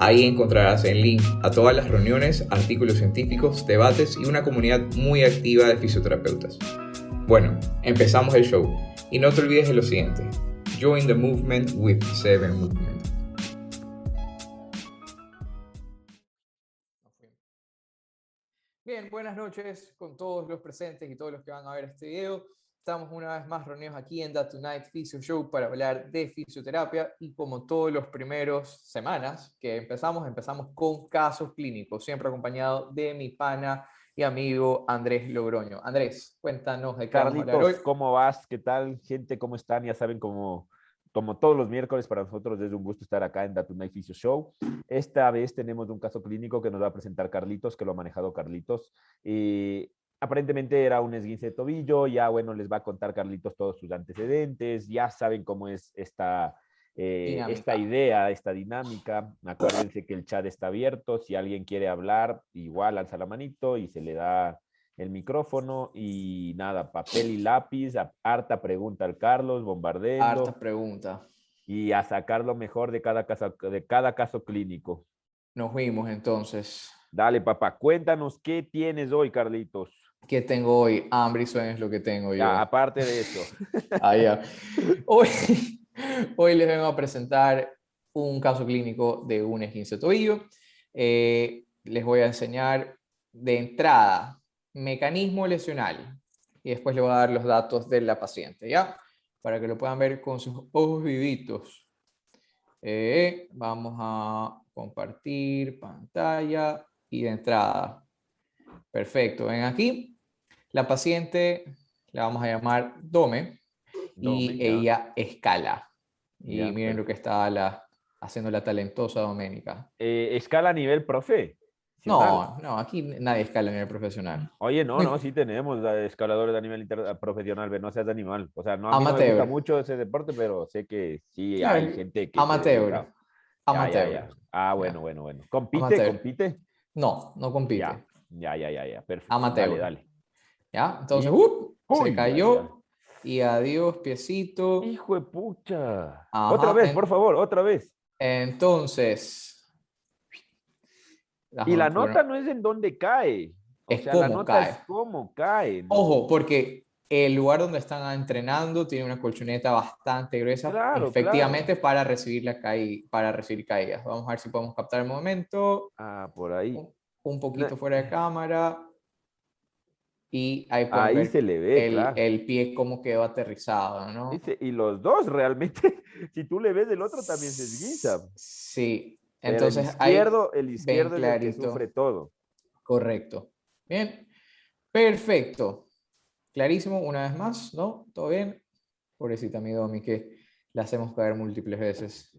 Ahí encontrarás el link a todas las reuniones, artículos científicos, debates y una comunidad muy activa de fisioterapeutas. Bueno, empezamos el show y no te olvides de lo siguiente. Join the movement with Seven Movement. Bien, buenas noches con todos los presentes y todos los que van a ver este video. Estamos una vez más reunidos aquí en The Tonight Physio Show para hablar de fisioterapia y como todos los primeros semanas que empezamos, empezamos con casos clínicos, siempre acompañado de mi pana y amigo Andrés Logroño. Andrés, cuéntanos de Carlitos, ¿cómo vas? ¿Qué tal, gente? ¿Cómo están? Ya saben, como, como todos los miércoles, para nosotros es un gusto estar acá en The Tonight Physio Show. Esta vez tenemos un caso clínico que nos va a presentar Carlitos, que lo ha manejado Carlitos. Y aparentemente era un esguince de tobillo, ya bueno, les va a contar Carlitos todos sus antecedentes, ya saben cómo es esta, eh, esta idea, esta dinámica. Acuérdense que el chat está abierto, si alguien quiere hablar, igual alza la manito y se le da el micrófono y nada, papel y lápiz, harta pregunta al Carlos, bombardeo. Harta pregunta. Y a sacar lo mejor de cada caso, de cada caso clínico. Nos vimos entonces. Dale, papá, cuéntanos qué tienes hoy, Carlitos. ¿Qué tengo hoy? Hambre y sueño es lo que tengo yo. aparte de eso. ah, ya. Hoy, hoy les vengo a presentar un caso clínico de un esguince de tobillo. Eh, les voy a enseñar de entrada mecanismo lesional y después les voy a dar los datos de la paciente, ¿ya? Para que lo puedan ver con sus ojos vivitos. Eh, vamos a compartir pantalla y de entrada Perfecto, ven aquí. La paciente la vamos a llamar Dome y ella escala. Y miren lo que está la, haciendo la talentosa Doménica. Eh, ¿Escala a nivel profe? No, no, aquí nadie escala a nivel profesional. Oye, no, no, sí tenemos escaladores a nivel profesional, pero no seas animal. O sea, no, a mí me gusta mucho ese deporte, pero sé que sí hay gente que... Amateur. Amateur. ah, bueno, bueno, bueno. ¿Compite? ¿Compite? No, no compite. Ya, ya, ya, ya, perfecto. Amateur. Dale, dale. ¿Ya? Entonces, uh, se cayó. Y adiós, piecito. Hijo de pucha. otra vez, por favor, otra vez. Entonces. y la nota no es en dónde cae. O es sea, cómo la nota cae. es cómo cae. Ojo, porque el lugar donde están entrenando tiene una colchoneta bastante gruesa, claro, efectivamente para recibir la para recibir caídas. Vamos a ver si podemos captar el momento. Ah, por ahí un poquito fuera de cámara. Y ahí, ahí se le ve el, el, pie como quedó aterrizado, ¿no? y los dos realmente, si tú le ves del otro también se esguinza. Sí, entonces el izquierdo, el izquierdo es el que sufre todo. Correcto. Bien, perfecto. Clarísimo, una vez más, ¿no? ¿Todo bien? Pobrecita mi Domi, que la hacemos caer múltiples veces.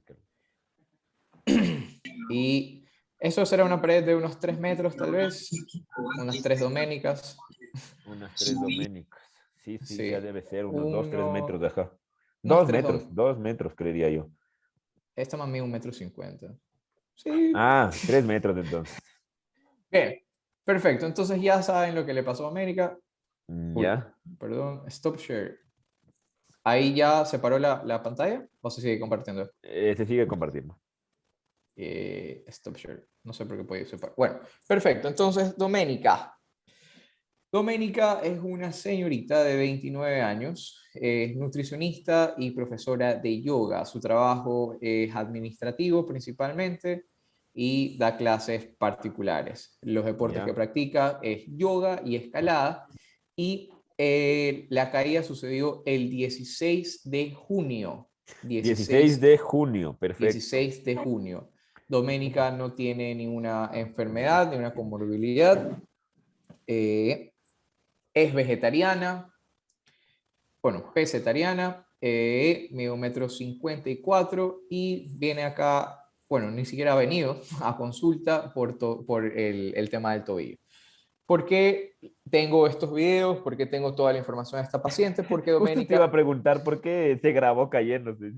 Y eso será una pared de unos 3 metros, tal vez. Unas 3 doménicas. Unas 3 doménicas. Sí, sí, ya debe ser unos 2, 3 metros de acá. 2 metros, 2 metros, creería yo. Esta más mí un metro 50. Sí. Ah, 3 metros entonces. Bien, perfecto. Entonces ya saben lo que le pasó a América. Mm, ya. perdón, stop share. ¿Ahí ya se paró la, la pantalla o se sigue compartiendo? Eh, se sigue compartiendo. Eh, stop share. No sé por qué puede separar. Bueno, perfecto. Entonces, Doménica. Doménica es una señorita de 29 años, es nutricionista y profesora de yoga. Su trabajo es administrativo principalmente y da clases particulares. Los deportes que practica es yoga y escalada. Y eh, la caída sucedió el 16 de junio. 16 de junio, perfecto. 16 de junio. Doménica no tiene ninguna enfermedad, ninguna comorbilidad. Eh, es vegetariana, bueno, vegetariana, eh, medio metro 54 y viene acá bueno, ni siquiera ha venido a consulta por, por el, el, tema del tobillo. ¿Por qué tengo estos videos? ¿Por qué tengo toda la información de esta paciente? Porque Doménica... te iba a preguntar por qué se grabó cayéndose.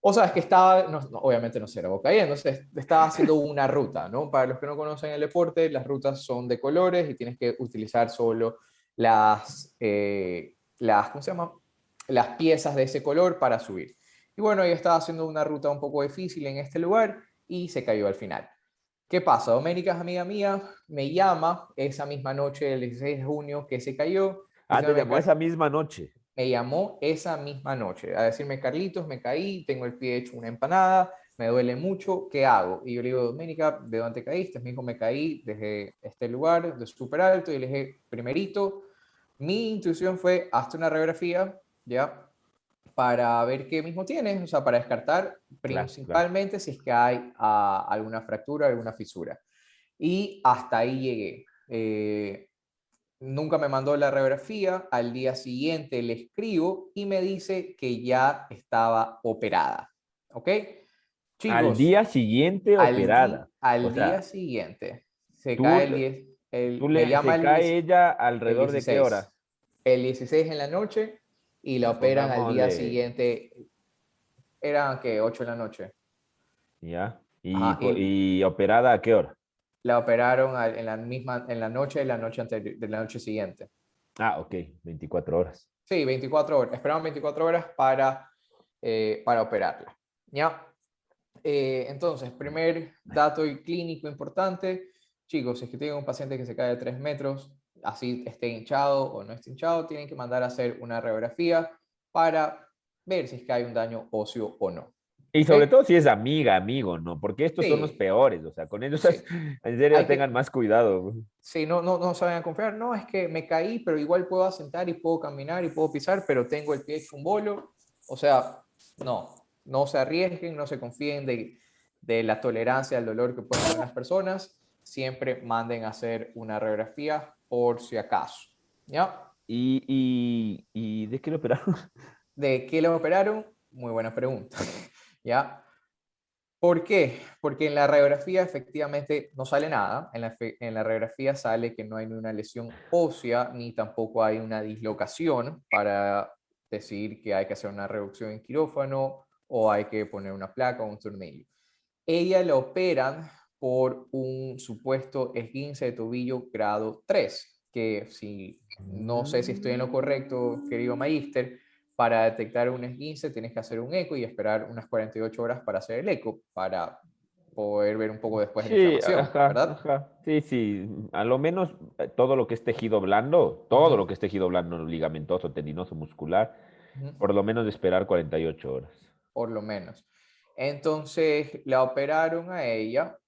O sea, es que estaba, no, obviamente no se grabó cayéndose, estaba haciendo una ruta, ¿no? Para los que no conocen el deporte, las rutas son de colores y tienes que utilizar solo las, eh, las, ¿cómo se llama? Las piezas de ese color para subir. Y bueno, ella estaba haciendo una ruta un poco difícil en este lugar y se cayó al final. ¿Qué pasa? Doménica es amiga mía, me llama esa misma noche, el 16 de junio, que se cayó. Ah, te llamó esa misma noche. Me llamó esa misma noche a decirme, Carlitos, me caí, tengo el pie hecho una empanada, me duele mucho, ¿qué hago? Y yo le digo, Doménica, ¿de dónde caíste? Me dijo, me caí desde este lugar, de súper alto, y le dije, primerito, mi intuición fue, hazte una radiografía, ¿ya? para ver qué mismo tienes, o sea, para descartar principalmente si es que hay ah, alguna fractura, alguna fisura. Y hasta ahí llegué. Eh, nunca me mandó la radiografía, al día siguiente le escribo y me dice que ya estaba operada. ¿Ok? Chicos, al día siguiente operada. al día siguiente. Se cae el, el, tú le, llama se cae ella alrededor de qué hora? El 16 en la noche y la operan al día siguiente. Eran que 8 de la noche. Ya. ¿Y, operada a qué hora? La operaron en la misma, en la noche de la noche anterior, de la noche siguiente. Ah, ok, 24 horas. Sí, 24 horas. Esperaron 24 horas para, eh, para operarla. ¿Ya? Eh, entonces, primer dato clínico importante. Chicos, si es que tienen un paciente que se cae de 3 metros, así esté hinchado o no esté hinchado, tienen que mandar a hacer una radiografía para ver si es que hay un daño óseo o no. Y sobre todo si es amiga, amigo, ¿no? Porque estos son los peores, o sea, con ellos en serio tengan más cuidado. Sí, no, no, no saben confiar, no, es que me caí, pero igual puedo asentar y puedo caminar y puedo pisar, pero tengo el pie hecho un bolo. O sea, no, no se arriesguen, no se confíen de, de la tolerancia al dolor que pueden tener las personas. Siempre manden a hacer una radiografía por si acaso. ¿Ya? ¿Y, y, de qué lo operaron? ¿De qué lo operaron? Muy buena pregunta. ¿Por qué? Porque en la radiografía efectivamente no sale nada. En la, en la, radiografía sale que no hay ni una lesión ósea ni tampoco hay una dislocación para decir que hay que hacer una reducción en quirófano o hay que poner una placa o un tornillo. Ella la operan por un supuesto esguince de tobillo grado 3, que si no sé si estoy en lo correcto, querido Magister, para detectar un esguince tienes que hacer un eco y esperar unas 48 horas para hacer el eco, para poder ver un poco después de la inflamación, ¿verdad? Sí, sí, a lo menos eh, todo lo que es tejido blando, todo lo que es tejido blando, ligamentoso, tendinoso, muscular, por lo menos esperar 48 horas. Por lo menos. Entonces la operaron a ella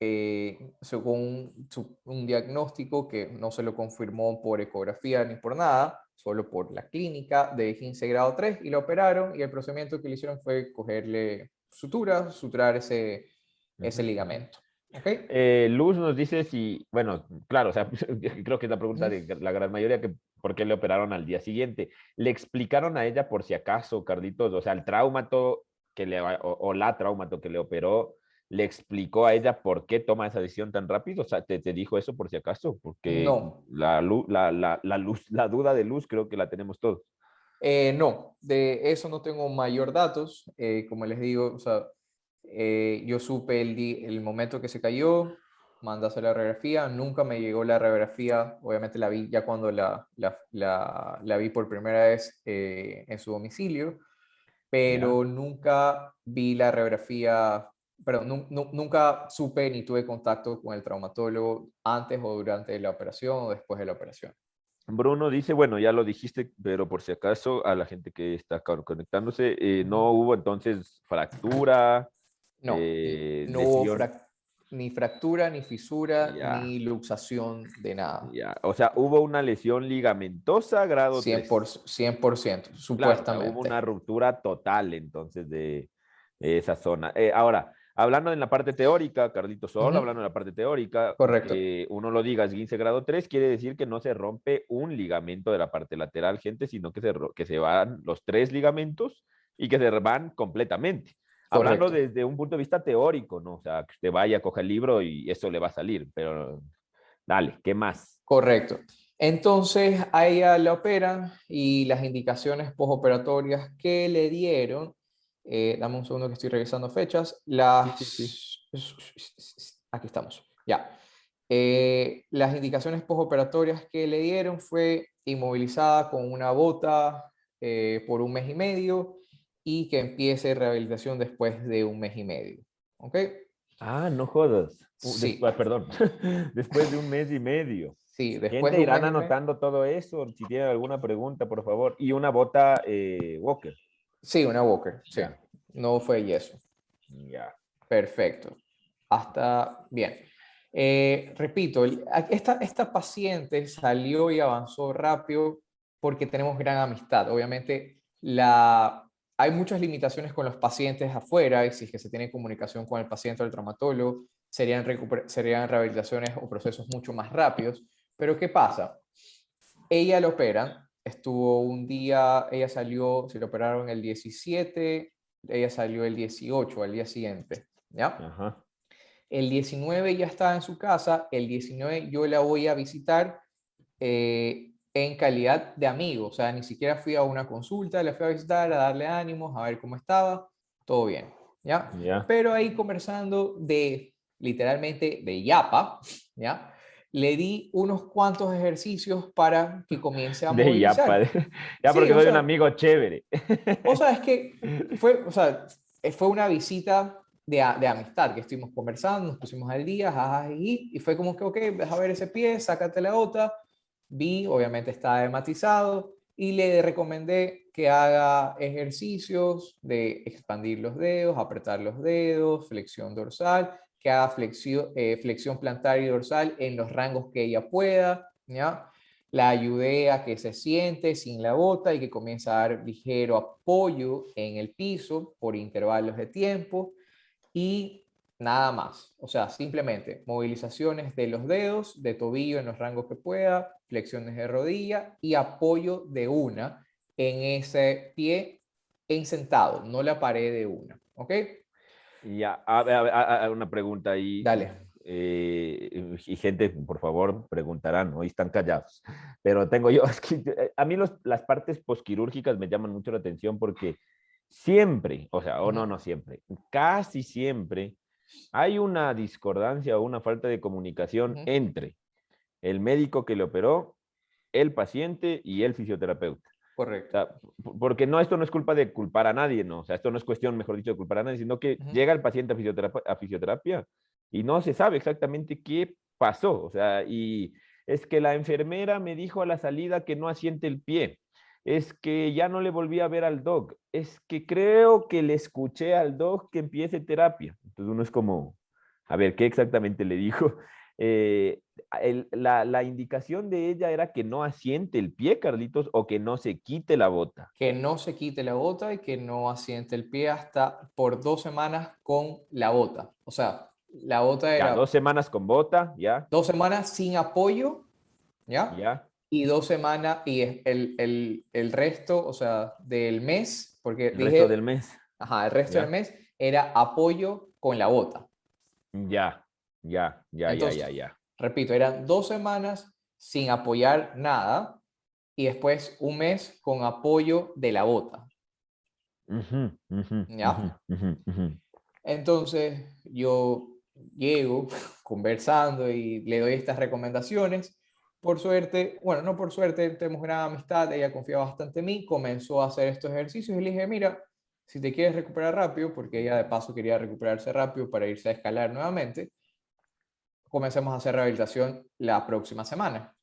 eh, según un, diagnóstico que no se lo confirmó por ecografía ni por nada, solo por la clínica de 15 grado 3 y lo operaron y el procedimiento que le hicieron fue cogerle suturas, suturar ese, ese ligamento. ¿Okay? Eh, Luz nos dice si, bueno, claro, o sea, creo que es la pregunta de la gran mayoría, que por qué le operaron al día siguiente. ¿Le explicaron a ella por si acaso, Carlitos, o sea, el traumato que le, o, o la traumato que le operó, le explicó a ella por qué toma esa decisión tan rápido? O sea, ¿te, te dijo eso por si acaso? Porque no. la, la, la, la, luz, la duda de luz creo que la tenemos todos. Eh, no, de eso no tengo mayor datos. Eh, como les digo, o sea, eh, yo supe el, el momento que se cayó, hacer la radiografía, nunca me llegó la radiografía, obviamente la vi ya cuando la, la, la, la vi por primera vez en su domicilio, pero nunca vi la radiografía pero nunca supe ni tuve contacto con el traumatólogo antes o durante la operación o después de la operación. Bruno dice, bueno, ya lo dijiste, pero por si acaso a la gente que está conectándose, eh, no hubo entonces fractura. No, eh, no hubo ni fractura, ni fisura, ni luxación de nada. O sea, hubo una lesión ligamentosa grado 100%, 100% supuestamente. hubo una ruptura total entonces de esa zona. Eh, ahora, Hablando en la parte teórica, Carlito solo hablando en la parte teórica, Correcto. Eh, uno lo diga, 15 grado 3, quiere decir que no se rompe un ligamento de la parte lateral, gente, sino que se, que se van los tres ligamentos y que se van completamente. Hablando desde un punto de vista teórico, ¿no? O sea, que usted vaya, coja el libro y eso le va a salir, pero dale, ¿qué más? Correcto. Entonces, a ella la operan y las indicaciones postoperatorias que le dieron, eh, dame un segundo que estoy revisando fechas, las... Aquí estamos, ya. Eh, las indicaciones postoperatorias que le dieron fue inmovilizada con una bota eh, por un mes y medio y que empiece rehabilitación después de un mes y medio. ¿Ok? Ah, no jodas. Sí. perdón. después de un mes y medio. Sí, después de irán anotando todo eso. Si tienen alguna pregunta, por favor. Y una bota eh, Walker. Sí, una Walker. Sí. No fue yeso. Ya. Perfecto. Hasta bien. Eh, repito, esta, esta paciente salió y avanzó rápido porque tenemos gran amistad. Obviamente, la, hay muchas limitaciones con los pacientes afuera, y si es que se tiene comunicación con el paciente o el traumatólogo, serían, serían rehabilitaciones o procesos mucho más rápidos. Pero ¿qué pasa? Ella lo operan, estuvo un día, ella salió, se lo operaron el 17, ella salió el 18, al día siguiente, ¿ya? Ajá. El 19 ya estaba en su casa, el 19 yo la voy a visitar eh, en calidad de amigo, o sea, ni siquiera fui a una consulta, la fui a visitar, a darle ánimos, a ver cómo estaba, todo bien, ¿ya? Pero ahí conversando de, literalmente, de yapa, ¿ya? Le di unos cuantos ejercicios para que comience a de Yapa, ya porque soy un amigo chévere. O sea, es que fue, o sea, fue una visita de, de, amistad, que estuvimos conversando, nos pusimos al día, y, y fue como que, ok, deja ver ese pie, sácate la otra. Vi, obviamente está dematizado, y le recomendé que haga ejercicios de expandir los dedos, apretar los dedos, flexión dorsal, que haga flexión, eh, flexión plantar y dorsal en los rangos que ella pueda, ¿ya? La ayudé a que se siente sin la bota y que comience a dar ligero apoyo en el piso por intervalos de tiempo y nada más. O sea, simplemente movilizaciones de los dedos, de tobillo en los rangos que pueda, flexiones de rodilla y apoyo de una en ese pie en sentado, no la pared de una. ¿Ok? Ya, a, una pregunta ahí. Dale. Eh, y gente, por favor, preguntarán, hoy están callados. Pero tengo yo, es que eh, a mí los, las partes posquirúrgicas me llaman mucho la atención porque siempre, o sea, o no, no siempre, casi siempre hay una discordancia o una falta de comunicación entre el médico que le operó, el paciente y el fisioterapeuta. Correcto. porque no, esto no es culpa de culpar a nadie, ¿no? O sea, esto no es cuestión, mejor dicho, de culpar a nadie, sino que llega el paciente a fisioterapia, a fisioterapia y no se sabe exactamente qué pasó. O sea, y es que la enfermera me dijo a la salida que no asiente el pie es que ya no le volví a ver al doc, es que creo que le escuché al doc que empiece terapia. Entonces uno es como, a ver, ¿qué exactamente le dijo? Eh, la, indicación de ella era que no asiente el pie, Carlitos, o que no se quite la bota. Que no se quite la bota y que no asiente el pie hasta por dos semanas con la bota. O sea, la bota era... dos semanas con bota, ya. Dos semanas sin apoyo, ¿ya? Ya y dos semanas y el, el, el, resto, o sea, del mes, porque el resto del mes. Ajá, el resto del mes era apoyo con la bota. Ya, ya, ya, ya, ya, ya. Repito, eran dos semanas sin apoyar nada y después un mes con apoyo de la bota. ¿Ya? Entonces yo llego conversando y le doy estas recomendaciones por suerte, bueno, no por suerte, tenemos gran amistad, ella confía bastante en mí, comenzó a hacer estos ejercicios y le dije, mira, si te quieres recuperar rápido, porque ella de paso quería recuperarse rápido para irse a escalar nuevamente, comencemos a hacer rehabilitación la próxima semana,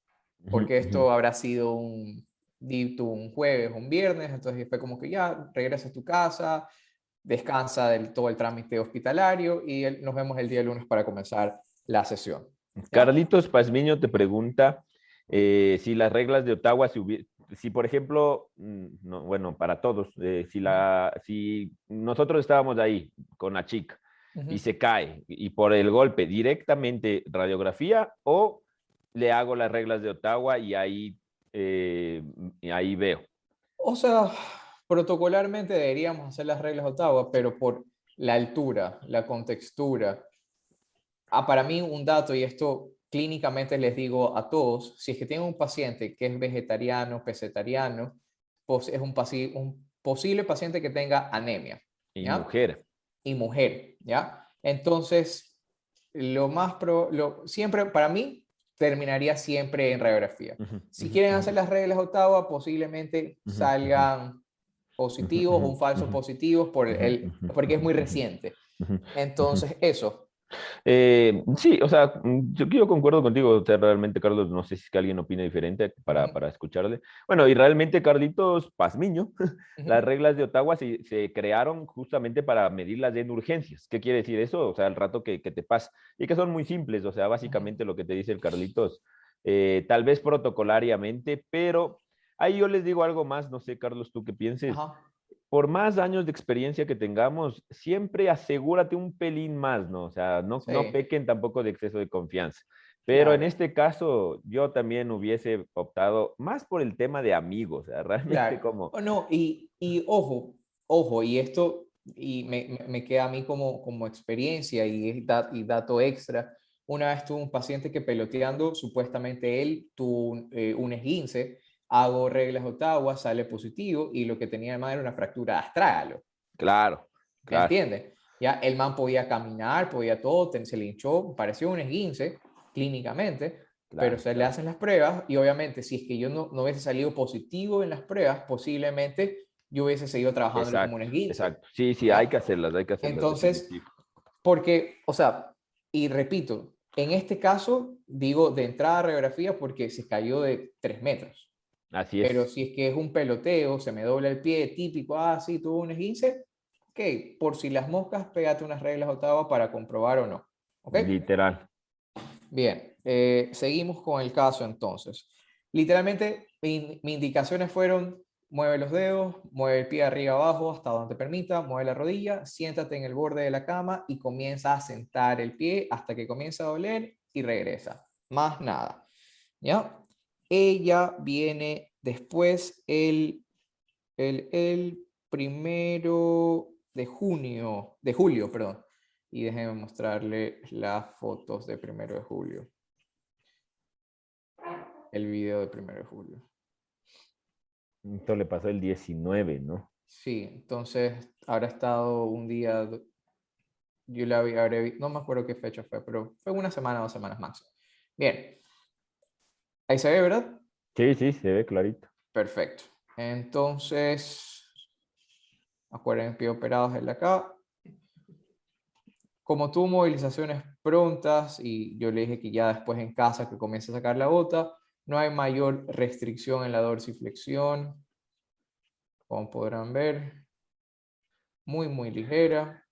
porque esto habrá sido un, un jueves, un viernes, entonces fue como que ya, regresa a tu casa, descansa del todo el trámite hospitalario y nos vemos el día lunes para comenzar la sesión. Carlitos Pazmiño te pregunta eh, si las reglas de Ottawa, si, si por ejemplo, mm, bueno, para todos, eh, si, la, si nosotros estábamos ahí con la chica y se cae y por el golpe directamente radiografía o le hago las reglas de Ottawa y ahí, eh, ahí veo. O sea, protocolarmente deberíamos hacer las reglas de Ottawa, pero por la altura, la contextura. Ah, para mí un dato, y esto clínicamente les digo a todos, si es que tienen un paciente que es vegetariano, pescetariano, pues es un, un posible paciente que tenga anemia. Y mujer. Y mujer, ¿ya? Entonces, lo más pro, lo, siempre, para mí, terminaría siempre en radiografía. si quieren hacer las reglas Ottawa, posiblemente salgan positivos o falsos positivos por el, porque es muy reciente. Entonces, eso, eh, sí, o sea, mm, yo, yo concuerdo contigo, realmente, Carlos, no sé si es que alguien opine diferente para, para escucharle. Bueno, y realmente, Carlitos Pazmiño, las reglas de Ottawa se, se, crearon justamente para medir las de urgencias. ¿Qué quiere decir eso? O sea, el rato que, que te pasa. Y que son muy simples, o sea, básicamente lo que te dice el Carlitos, eh, tal vez protocolariamente, pero ahí yo les digo algo más, no sé, Carlos, tú qué pienses por más años de experiencia que tengamos, siempre asegúrate un pelín más, ¿no? O sea, no, no pequen tampoco de exceso de confianza. Pero en este caso, yo también hubiese optado más por el tema de amigos, o sea, realmente como... Oh, no, y, y, ojo, ojo, y esto y me, me, queda a mí como, como experiencia y, y dato extra. Una vez tuve un paciente que peloteando, supuestamente él tuvo eh, un esguince, hago reglas Ottawa, sale positivo y lo que tenía de era una fractura astrágalo. Claro, claro. ¿Entiendes? Ya el man podía caminar, podía todo, se le hinchó, pareció un esguince clínicamente, pero se le hacen las pruebas y obviamente si es que yo no, no hubiese salido positivo en las pruebas, posiblemente yo hubiese seguido trabajando como un esguince. Exacto, sí, sí, hay que hacerlas, hay que hacerlas. Entonces, porque, o sea, y repito, en este caso digo de entrada a radiografía porque se cayó de tres metros. Así es. Pero si es que es un peloteo, se me dobla el pie, típico, ah, sí, tuvo un esguince, ok, por si las moscas, pégate unas reglas octavas para comprobar o no. ¿okay? Literal. Bien, eh, seguimos con el caso entonces. Literalmente, mis indicaciones fueron, mueve los dedos, mueve el pie arriba abajo hasta donde te permita, mueve la rodilla, siéntate en el borde de la cama y comienza a sentar el pie hasta que comienza a doler y regresa. Más nada. ¿Ya? Ella viene después el, el, el primero de junio, de julio, perdón. Y déjenme mostrarle las fotos de primero de julio. El video de primero de julio. Esto le pasó el 19, ¿no? Sí, entonces habrá estado un día, yo la vi, no me acuerdo qué fecha fue, pero fue una semana o dos semanas más. Bien, Ahí se ve, ¿verdad? Sí, sí, se ve clarito. Perfecto. Entonces, acuérdense, operados en la acá. Como tuvo movilizaciones prontas y yo le dije que ya después en casa que comience a sacar la bota, no hay mayor restricción en la dorsiflexión. Como podrán ver, muy, muy ligera.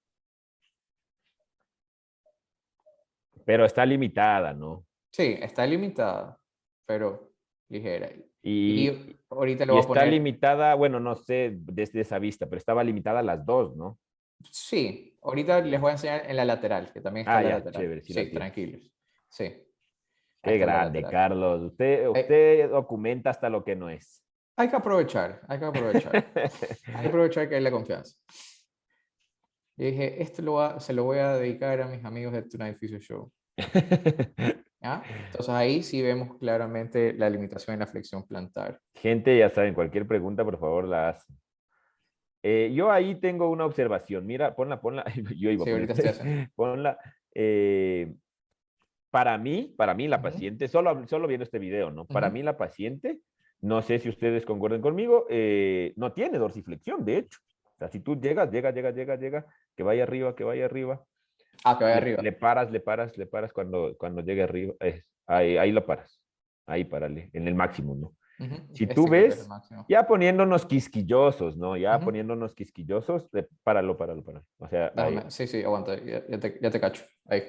Pero está limitada, ¿no? Sí, está limitada pero ligera. Y, ahorita lo voy a poner... está limitada, bueno, no sé desde esa vista, pero estaba limitada a las dos, ¿no? Sí, ahorita les voy a enseñar en la lateral, que también está ah, en la lateral. Chévere, sí, tranquilos. Sí. Qué grande, Carlos. Usted, usted documenta hasta lo que no es. Hay que aprovechar, hay que aprovechar. hay que aprovechar que hay la confianza. Y dije, esto lo se lo voy a dedicar a mis amigos de Tonight Physio Show. Entonces ahí sí vemos claramente la limitación en la flexión plantar. Gente, ya saben, cualquier pregunta, por favor, la hacen. Eh, yo ahí tengo una observación. Mira, ponla, ponla. Yo iba a ponla. Eh, para mí, para mí la paciente, solo, solo viendo este video, ¿no? Para mí la paciente, no sé si ustedes concuerden conmigo, eh, no tiene dorsiflexión, de hecho. O sea, si tú llegas, llega, llega, llega, llega, que vaya arriba, que vaya arriba, Ah, que vaya arriba. Le paras, le paras, le paras cuando, cuando llegue arriba. ahí, ahí lo paras. Ahí párale, en el máximo, ¿no? Si este tú ves, ya poniéndonos quisquillosos, ¿no? Ya poniéndonos quisquillosos, páralo, páralo, páralo. O sea, sí, sí, aguanta, ya, te, ya, te, cacho. Ahí.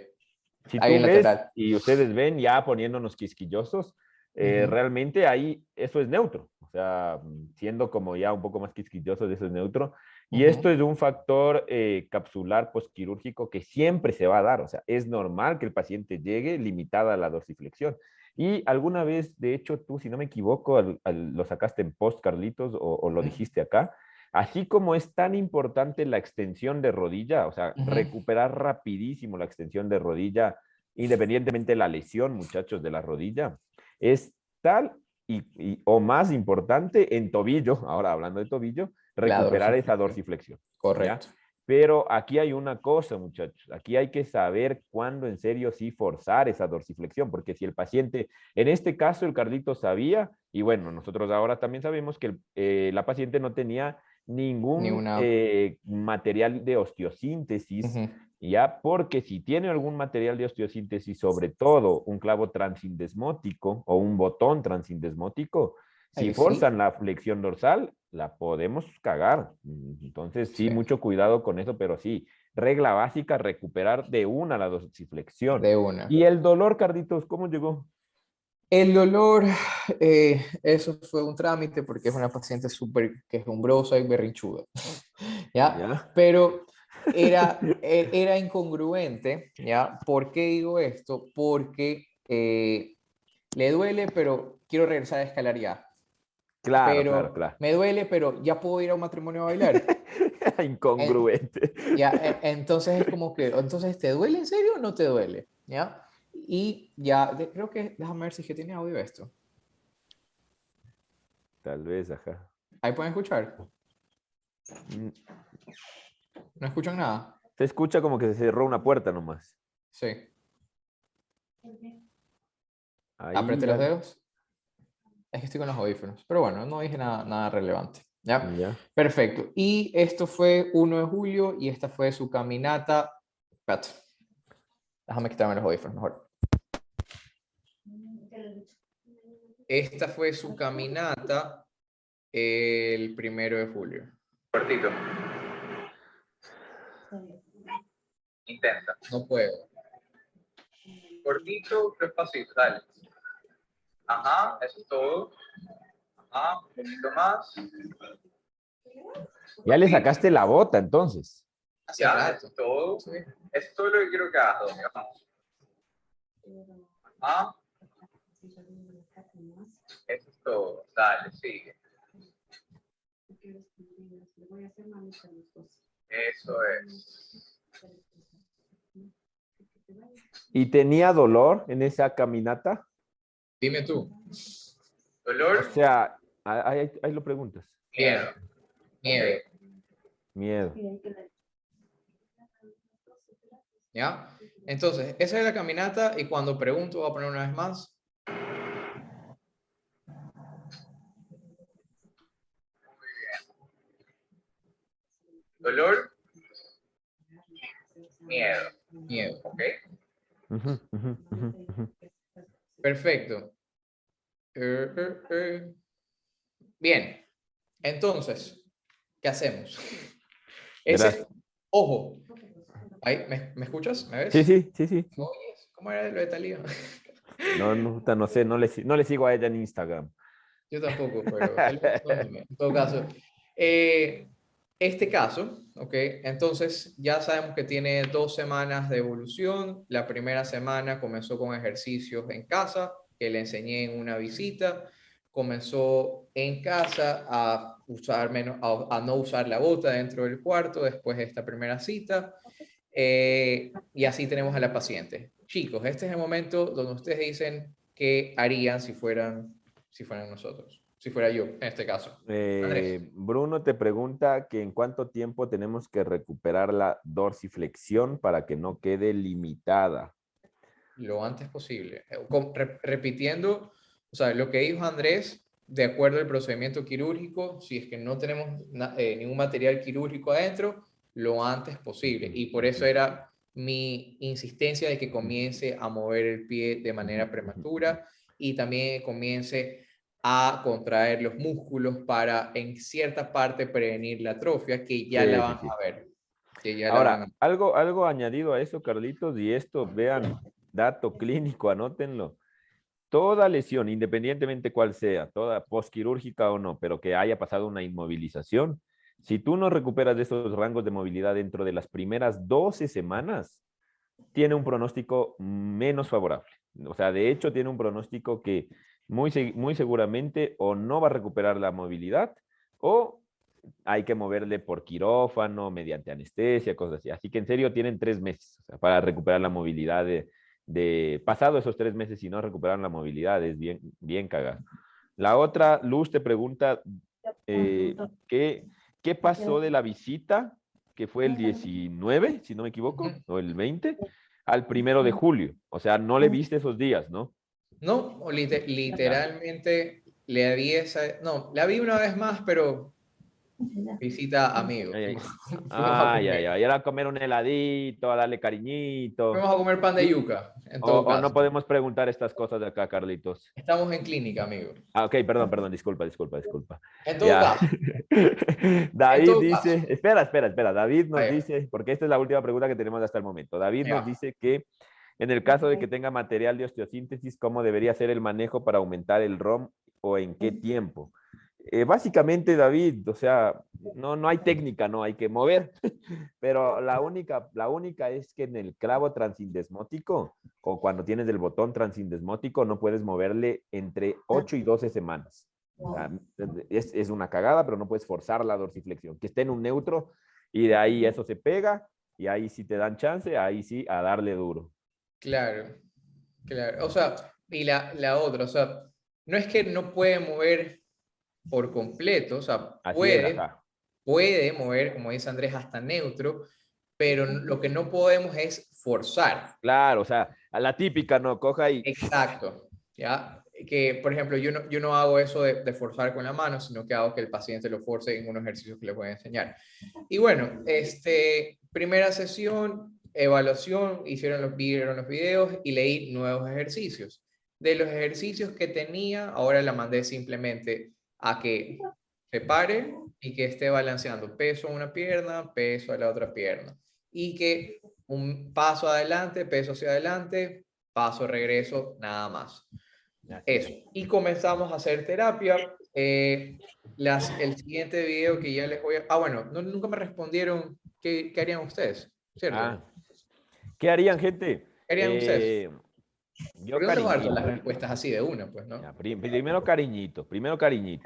Si tú ves y ustedes ven ya poniéndonos quisquillosos, eh, realmente ahí eso es neutro. O sea, siendo como ya un poco más quisquillosos, eso es neutro. Y esto es un factor eh, capsular postquirúrgico que siempre se va a dar. O sea, es normal que el paciente llegue limitada a la dorsiflexión. Y alguna vez, de hecho, tú, si no me equivoco, lo sacaste en post, Carlitos, o, lo dijiste acá, así como es tan importante la extensión de rodilla, o sea, recuperar rapidísimo la extensión de rodilla, independientemente de la lesión, muchachos, de la rodilla, es tal y, y- o más importante en tobillo, ahora hablando de tobillo, recuperar esa dorsiflexión. Correcto. Pero aquí hay una cosa, muchachos. Aquí hay que saber cuándo en serio sí forzar esa dorsiflexión, porque si el paciente, en este caso el Carlito sabía, y bueno, nosotros ahora también sabemos que eh, la paciente no tenía ningún Ninguna- eh, material de osteosíntesis, Ujú. ya, porque si tiene algún material de osteosíntesis, sobre todo un clavo transindesmótico o un botón transindesmótico, si Ahí sí. forzan la flexión dorsal, la podemos cagar. Mm, Entonces, sí, Sí. mucho cuidado con eso, pero sí, regla básica, recuperar de una la dorsiflexión. De una. Y el dolor, Carditos, ¿cómo llegó? El dolor, eh, eso fue un trámite porque es una paciente súper quejumbrosa y berrinchuda. ¿Ya? ¿Ya? Pero era, e- era incongruente, ¿ya? ¿Por qué digo esto? Porque eh, le duele, pero quiero regresar a escalar ya. Claro, pero claro, claro. me duele, pero ya puedo ir a un matrimonio a bailar. Incongruente. ¿ya? E- Entonces es como que, entonces, ¿te duele en serio o no te duele? ¿Ya? Y ya, de- creo que, déjame ver si es que tiene audio esto. Tal vez, ajá. Ahí pueden escuchar. Mm, ¿No escuchan nada? Se escucha como que se cerró una puerta nomás. Sí. Ahí los dedos. Es que estoy con los audífonos. Pero bueno, no dije nada, nada relevante. ¿Ya? Ya. Perfecto. Y esto fue 1 de julio y esta fue su caminata. Espérate. Déjame quitarme los audífonos mejor. Esta fue su caminata el primero de julio. Cortito. Intenta. No puedo. Cortito, despacito, dale. Ajá, eso es todo. Ajá, un poquito más. Ya le sacaste la bota, entonces. Ya, eso es todo. Eso es todo lo que quiero que hagas, Domi, vamos. Ajá, eso es todo. Dale, sigue. Eso es. ¿Y tenía dolor en esa caminata? Dime tú. O Dolor, sea, ahí, lo preguntas. miedo. Miedo. Miedo. ¿Ya? Entonces, esa es la caminata y cuando pregunto voy a poner una vez más. Dolor, miedo. Miedo, ¿ok? Ujú, ujú, ujú, ujú. Perfecto. Eh, eh, eh. Bien, entonces, ¿qué hacemos? Ese- ojo, Ahí, ¿me, me escuchas? ¿Me ves? Sí, sí, sí, sí. ¿Cómo era lo de Talía? No, no, no sé, no le, si- no le sigo a ella en Instagram. Yo tampoco, pero en todo caso. eh, este caso, ¿ok? Entonces ya sabemos que tiene dos semanas de evolución. La primera semana comenzó con ejercicios en casa, que le enseñé en una visita. Comenzó en casa a, usar menos, a, a no usar la bota dentro del cuarto después de esta primera cita. Eh, y así tenemos a la paciente. Chicos, este es el momento donde ustedes dicen qué harían si fueran, si fueran nosotros, si fuera yo en este caso. Eh, Bruno te pregunta que en cuánto tiempo tenemos que recuperar la dorsiflexión para que no quede limitada. Lo antes posible. Eh, repitiendo, o sea, lo que dijo Andrés, de acuerdo al procedimiento quirúrgico, si es que no tenemos eh, ningún material quirúrgico adentro, lo antes posible. Y por eso era mi insistencia de que comience a mover el pie de manera prematura y también comience a contraer los músculos para en cierta parte prevenir la atrofia que ya Sí, la van sí. a ver. que ya la van Ahora, a- algo, algo añadido a eso, Carlitos, y esto, vean, dato clínico, anótenlo. Toda lesión, independientemente cuál sea, toda posquirúrgica o no, pero que haya pasado una inmovilización, si tú no recuperas de esos rangos de movilidad dentro de las primeras 12 semanas, tiene un pronóstico menos favorable. O sea, de hecho, tiene un pronóstico que muy, muy seguramente o no va a recuperar la movilidad o hay que moverle por quirófano, mediante anestesia, cosas así. Así que en serio tienen tres meses para recuperar la movilidad de, de, pasado esos tres meses, si no recuperaron la movilidad, es bien, bien cagado. La otra, Luz te pregunta, eh, ¿qué, ¿qué pasó de la visita, que fue el 19, si no me equivoco, o el 20, al primero de julio? O sea, no le viste esos días, ¿no? No, literalmente le vi esa, no, la vi una vez más, pero Visita amigos. Ay, ay, ay. Y ahora a comer un heladito, a darle cariñito. Vamos a comer pan de yuca. o, no podemos preguntar estas cosas de acá, Carlitos. Estamos en clínica, amigo. Ah, ok, perdón, perdón, disculpa, disculpa, disculpa. En todo caso. David dice, espera, espera, espera. David nos dice, porque esta es la última pregunta que tenemos hasta el momento. David nos dice que en el caso de que tenga material de osteosíntesis, ¿cómo debería ser el manejo para aumentar el ROM o en qué tiempo? Eh, básicamente, David, o sea, no, no hay técnica, no hay que mover, pero la única, la única es que en el clavo transindesmótico o cuando tienes el botón transindesmótico no puedes moverle entre 8 y 12 semanas. es, es, una cagada, pero no puedes forzar la dorsiflexión, que esté en un neutro y de ahí eso se pega y ahí sí te dan chance, ahí sí a darle duro. Claro, claro. O sea, y la, la otra, o sea, no es que no puede mover por completo, o sea, puede, puede mover, como dice Andrés, hasta neutro, pero lo que no podemos es forzar. Claro, o sea, a la típica, ¿no? Coja y... Exacto, ¿ya? Que, por ejemplo, yo no, yo no hago eso de, forzar con la mano, sino que hago que el paciente lo force en unos ejercicios que le voy a enseñar. Y bueno, este, primera sesión, evaluación, hicieron los, vieron los videos y leí nuevos ejercicios. De los ejercicios que tenía, ahora la mandé simplemente a que se pare y que esté balanceando peso a una pierna, peso a la otra pierna. Y que un paso adelante, peso hacia adelante, paso, regreso, nada más. Eso. Y comenzamos a hacer terapia. Eh, las, el siguiente video que ya les voy a... Ah, bueno, nunca me respondieron qué, qué harían ustedes, ¿cierto? Ah. ¿Qué harían, gente? ¿Qué harían ustedes? Eh, yo cariñito. las respuestas así de una, pues, ¿no? primero cariñito, primero cariñito.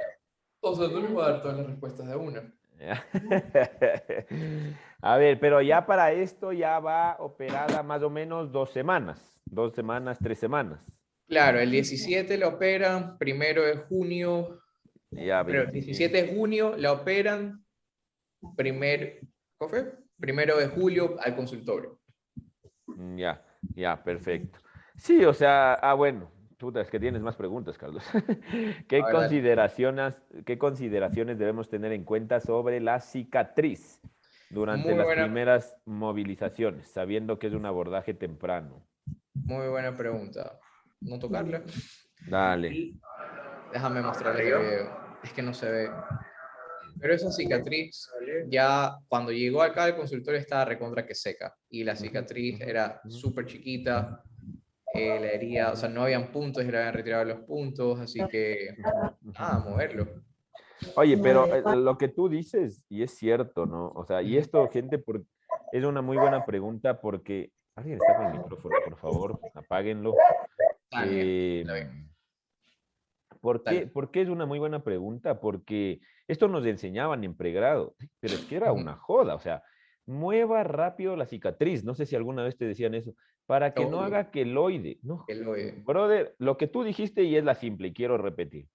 O sea, no les voy a dar todas las respuestas de una. a ver, pero ya para esto ya va operada más o menos dos semanas, dos semanas, tres semanas. Claro, el 17 la operan, primero de junio, ya, pero el 17 de junio la operan, primer, ¿cómo Primero de julio al consultorio. Ya, ya, perfecto. Sí, o sea, ah, bueno, puta, es que tienes más preguntas, Carlos. ¿Qué, consideraciones, ¿Qué consideraciones debemos tener en cuenta sobre la cicatriz durante las primeras movilizaciones, sabiendo que es un abordaje temprano? Muy buena pregunta. No tocarle. Dale. déjame mostrarle el video. Es que no se ve. Pero esa cicatriz, ya cuando llegó acá al consultorio estaba recontra que seca. Y la cicatriz era súper chiquita, eh, la herida, o sea, no habían puntos y le habían retirado los puntos, así que, ah, moverlo. Oye, pero eh, lo que tú dices, y es cierto, ¿no? O sea, y esto, gente, por, es una muy buena pregunta porque, alguien está con el micrófono, por favor, apáguenlo. Eh, ¿por, qué, ¿Por qué es una muy buena pregunta? Porque esto nos enseñaban en pregrado, pero es que era una joda, o sea, mueva rápido la cicatriz. No sé si alguna vez te decían eso, para que no haga queloide. No, queloide. brother, lo que tú dijiste y es la simple, y quiero repetir.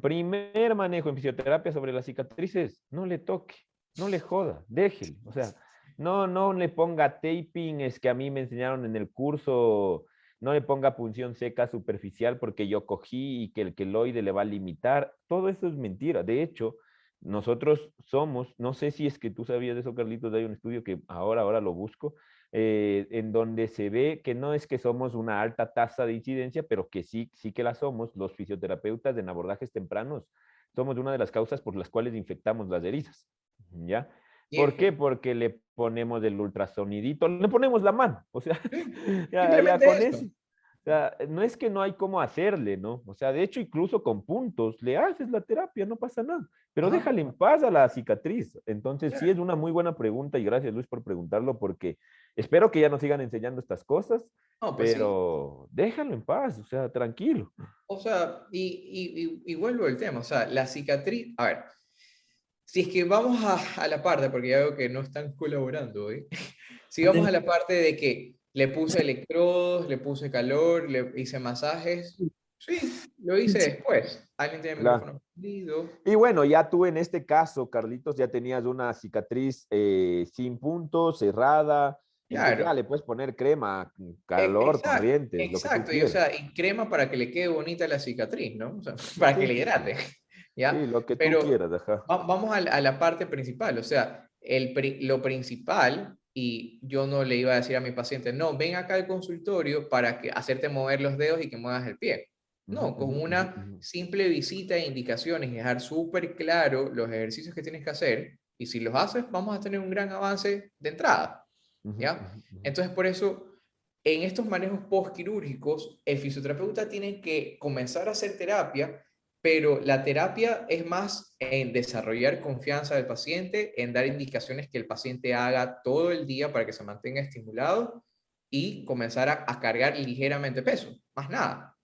Primer manejo en fisioterapia sobre las cicatrices, no le toque, no le joda, déjelo. O sea, no, no le ponga taping, es que a mí me enseñaron en el curso, no le ponga punción seca superficial porque yo cogí y que el queloide le va a limitar. Todo eso es mentira. De hecho, nosotros somos, no sé si es que tú sabías de eso, Carlitos, hay un estudio que ahora, ahora lo busco, eh, en donde se ve que no es que somos una alta tasa de incidencia, pero que sí, sí que la somos, los fisioterapeutas en abordajes tempranos, somos una de las causas por las cuales infectamos las heridas, ¿ya? ¿Por qué? Porque le ponemos el ultrasonidito, le ponemos la mano, o sea, ya, ya con eso. O sea, no es que no hay cómo hacerle, ¿no? O sea, de hecho, incluso con puntos, le haces la terapia, no pasa nada, pero déjale en paz a la cicatriz. Entonces, sí es una muy buena pregunta y gracias Luis por preguntarlo porque espero que ya nos sigan enseñando estas cosas, pues pero déjalo en paz, o sea, tranquilo. O sea, y, y, y, vuelvo al tema, o sea, la cicatriz, a ver, si es que vamos a, a, la parte, porque ya veo que no están colaborando hoy, si vamos a la parte de que le puse electrodos, le puse calor, le hice masajes, sí, lo hice después. Alguien tiene el micrófono Y bueno, ya tú en este caso, Carlitos, ya tenías una cicatriz eh, sin puntos, cerrada, Claro. Ya le puedes poner crema, calor, corriente. Exacto, y, o sea, y crema para que le quede bonita la cicatriz, ¿no? O sea, para que le hidrate. ¿Ya? Sí, lo que tú quieras, dejar. Vamos a, a, la parte principal, o sea, el, lo principal, y yo no le iba a decir a mi paciente, no, ven acá al consultorio para que, hacerte mover los dedos y que muevas el pie. No, con una simple visita e indicaciones y dejar súper claro los ejercicios que tienes que hacer, y si los haces, vamos a tener un gran avance de entrada. ¿ya? Entonces, por eso, en estos manejos postquirúrgicos, el fisioterapeuta tiene que comenzar a hacer terapia, pero la terapia es más en desarrollar confianza del paciente, en dar indicaciones que el paciente haga todo el día para que se mantenga estimulado y comenzar a, cargar ligeramente peso, más nada.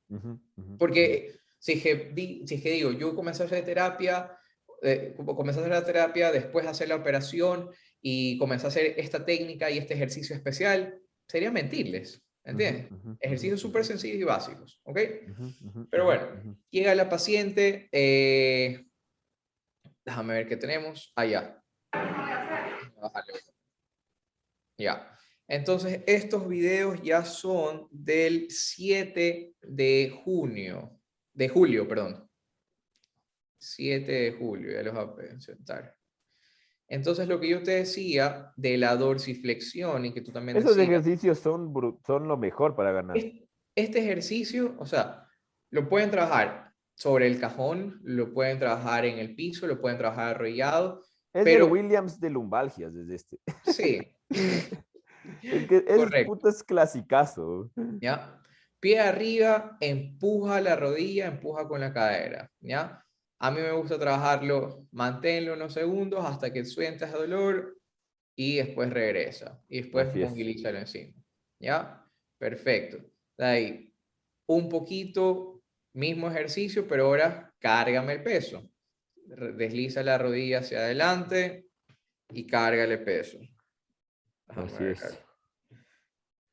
Porque si es, que, si que digo, yo comencé a hacer terapia, eh, comencé a hacer la terapia, después hacer la operación y comencé a hacer esta técnica y este ejercicio especial, sería mentirles, ¿entiendes? Ejercicios súper sencillos y básicos, ¿ok? Pero bueno, llega la paciente, eh, déjame ver qué tenemos, allá. Ah, ya. Entonces, estos videos ya son del 7 de junio, de julio, perdón. 7 de julio, ya los voy a presentar. Entonces, lo que yo te decía de la dorsiflexión y que tú también Esos ejercicios son, son lo mejor para ganar. Este, ejercicio, o sea, lo pueden trabajar sobre el cajón, lo pueden trabajar en el piso, lo pueden trabajar arrollado. Es pero... Williams de lumbalgias, desde este. Sí. es que es, puto es clasicazo. ¿Ya? Pie arriba, empuja la rodilla, empuja con la cadera, ¿ya? A mí me gusta trabajarlo, manténlo unos segundos hasta que sientas dolor y después regresa. Y después movilízalo encima. ¿Ya? Perfecto. De ahí, un poquito, mismo ejercicio, pero ahora cárgame el peso. Desliza la rodilla hacia adelante y cárgale el peso. Así es.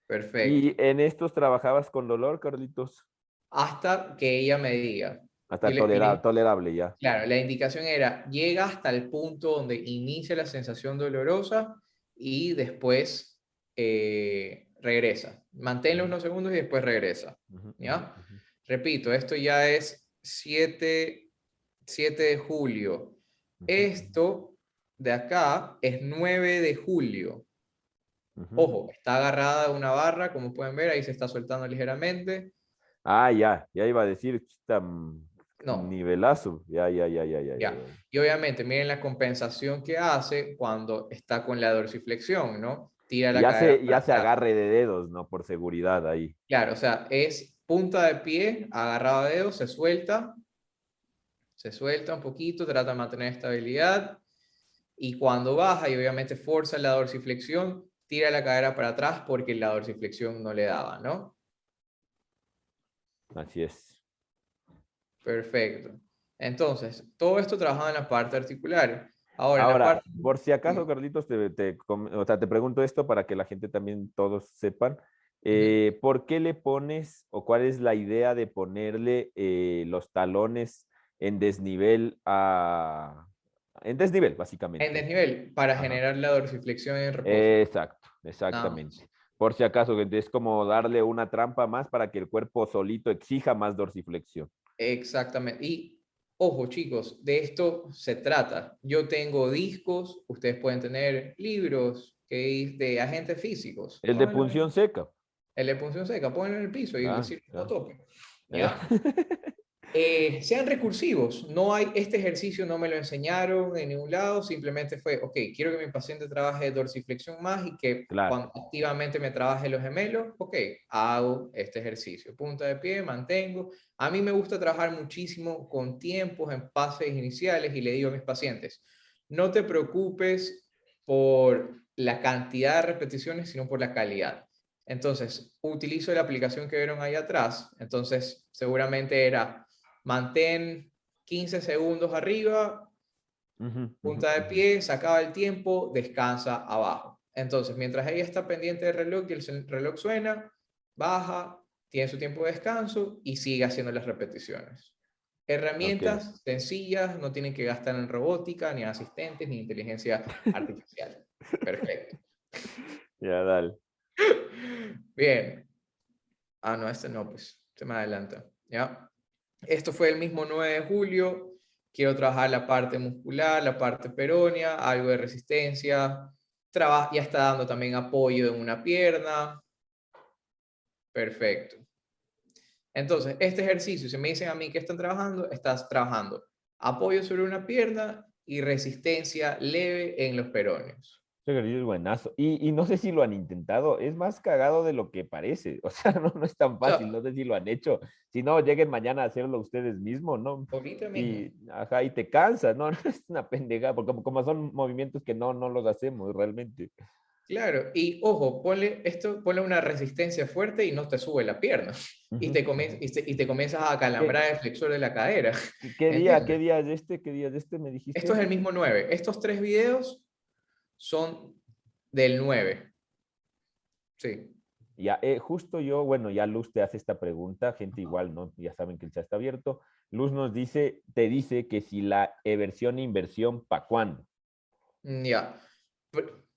Perfecto. ¿Y en estos trabajabas con dolor, Carlitos? Hasta que ella me diga, hasta tolerable ya. Claro, la indicación era, llega hasta el punto donde inicia la sensación dolorosa y después eh, regresa. Manténlo unos segundos y después regresa. ¿Ya? Repito, esto ya es 7, 7 de julio. Esto de acá es 9 de julio. Ojo, está agarrada a una barra, como pueden ver, ahí se está soltando ligeramente. Ah, ya, ya iba a decir, está no. Nivelazo, ya, ya, ya, ya, ya, ya. Y obviamente, miren la compensación que hace cuando está con la dorsiflexión, ¿no? Tira la ya se, ya se agarre de dedos, ¿no? Por seguridad ahí. Claro, o sea, es punta de pie, agarrado de dedos, se suelta, se suelta un poquito, trata de mantener estabilidad. Y cuando baja y obviamente fuerza la dorsiflexión, tira la cadera para atrás porque la dorsiflexión no le daba, ¿no? Así es. Perfecto. Entonces, todo esto trabajaba en la parte articular. Ahora, por si acaso, Carlitos, te, te, o sea, te pregunto esto para que la gente también todos sepan. Eh, ¿Por qué le pones o cuál es la idea de ponerle eh, los talones en desnivel a... En desnivel, básicamente. En desnivel, para generar la dorsiflexión en reposo. Exacto, exactamente. Por si acaso, es como darle una trampa más para que el cuerpo solito exija más dorsiflexión. Exactamente. Y ojo, chicos, de esto se trata. Yo tengo discos, ustedes pueden tener libros que de agentes físicos. El de punción seca. El de punción seca, ponlo en el piso y ah, decir, no toque. ¿Ya? Eh, sean recursivos. No hay, este ejercicio no me lo enseñaron en ningún lado, simplemente fue, ok, quiero que mi paciente trabaje dorsiflexión más y que cuando activamente me trabaje los gemelos, ok, hago este ejercicio. Punta de pie, mantengo. A mí me gusta trabajar muchísimo con tiempos en pases iniciales y le digo a mis pacientes, no te preocupes por la cantidad de repeticiones, sino por la calidad. Entonces, utilizo la aplicación que vieron ahí atrás. Entonces, seguramente era mantén 15 segundos arriba, Punta de pie, sacaba el tiempo, descansa abajo. Entonces, mientras ella está pendiente del reloj y el reloj suena, baja, tiene su tiempo de descanso y sigue haciendo las repeticiones. Herramientas sencillas, no tienen que gastar en robótica, ni asistentes, ni inteligencia artificial. Perfecto. Ya, dale. Bien. Ah, no, este no, pues, se me adelanta. ¿Ya? Esto fue el mismo 9 de julio. Quiero trabajar la parte muscular, la parte peronea, algo de resistencia. Trabaja, ya está dando también apoyo en una pierna. Perfecto. Entonces, este ejercicio, si me dicen a mí que están trabajando, estás trabajando apoyo sobre una pierna y resistencia leve en los peroneos. Es buenazo. Y, y, no sé si lo han intentado, es más cagado de lo que parece. O sea, no, no es tan fácil, no, sé si lo han hecho. Si no, lleguen mañana a hacerlo ustedes mismos, ¿no? Ahorita Y, ajá, y te cansas, ¿no? Es una pendejada, porque como, como son movimientos que no, no los hacemos realmente. Claro, y ojo, ponle, esto, ponle una resistencia fuerte y no te sube la pierna. y, te y, te, comienzas a calambrar el flexor de la cadera. ¿Qué día, ¿Qué día es este? ¿Qué día es este? Me dijiste. Esto es el mismo 9. Estos tres videos son del 9. Sí. Ya, eh, justo yo, bueno, ya Luz te hace esta pregunta, gente igual, ¿no? Ya saben que el chat está abierto. Luz nos dice, te dice que si la eversión e inversión, ¿para cuándo? Mm, ya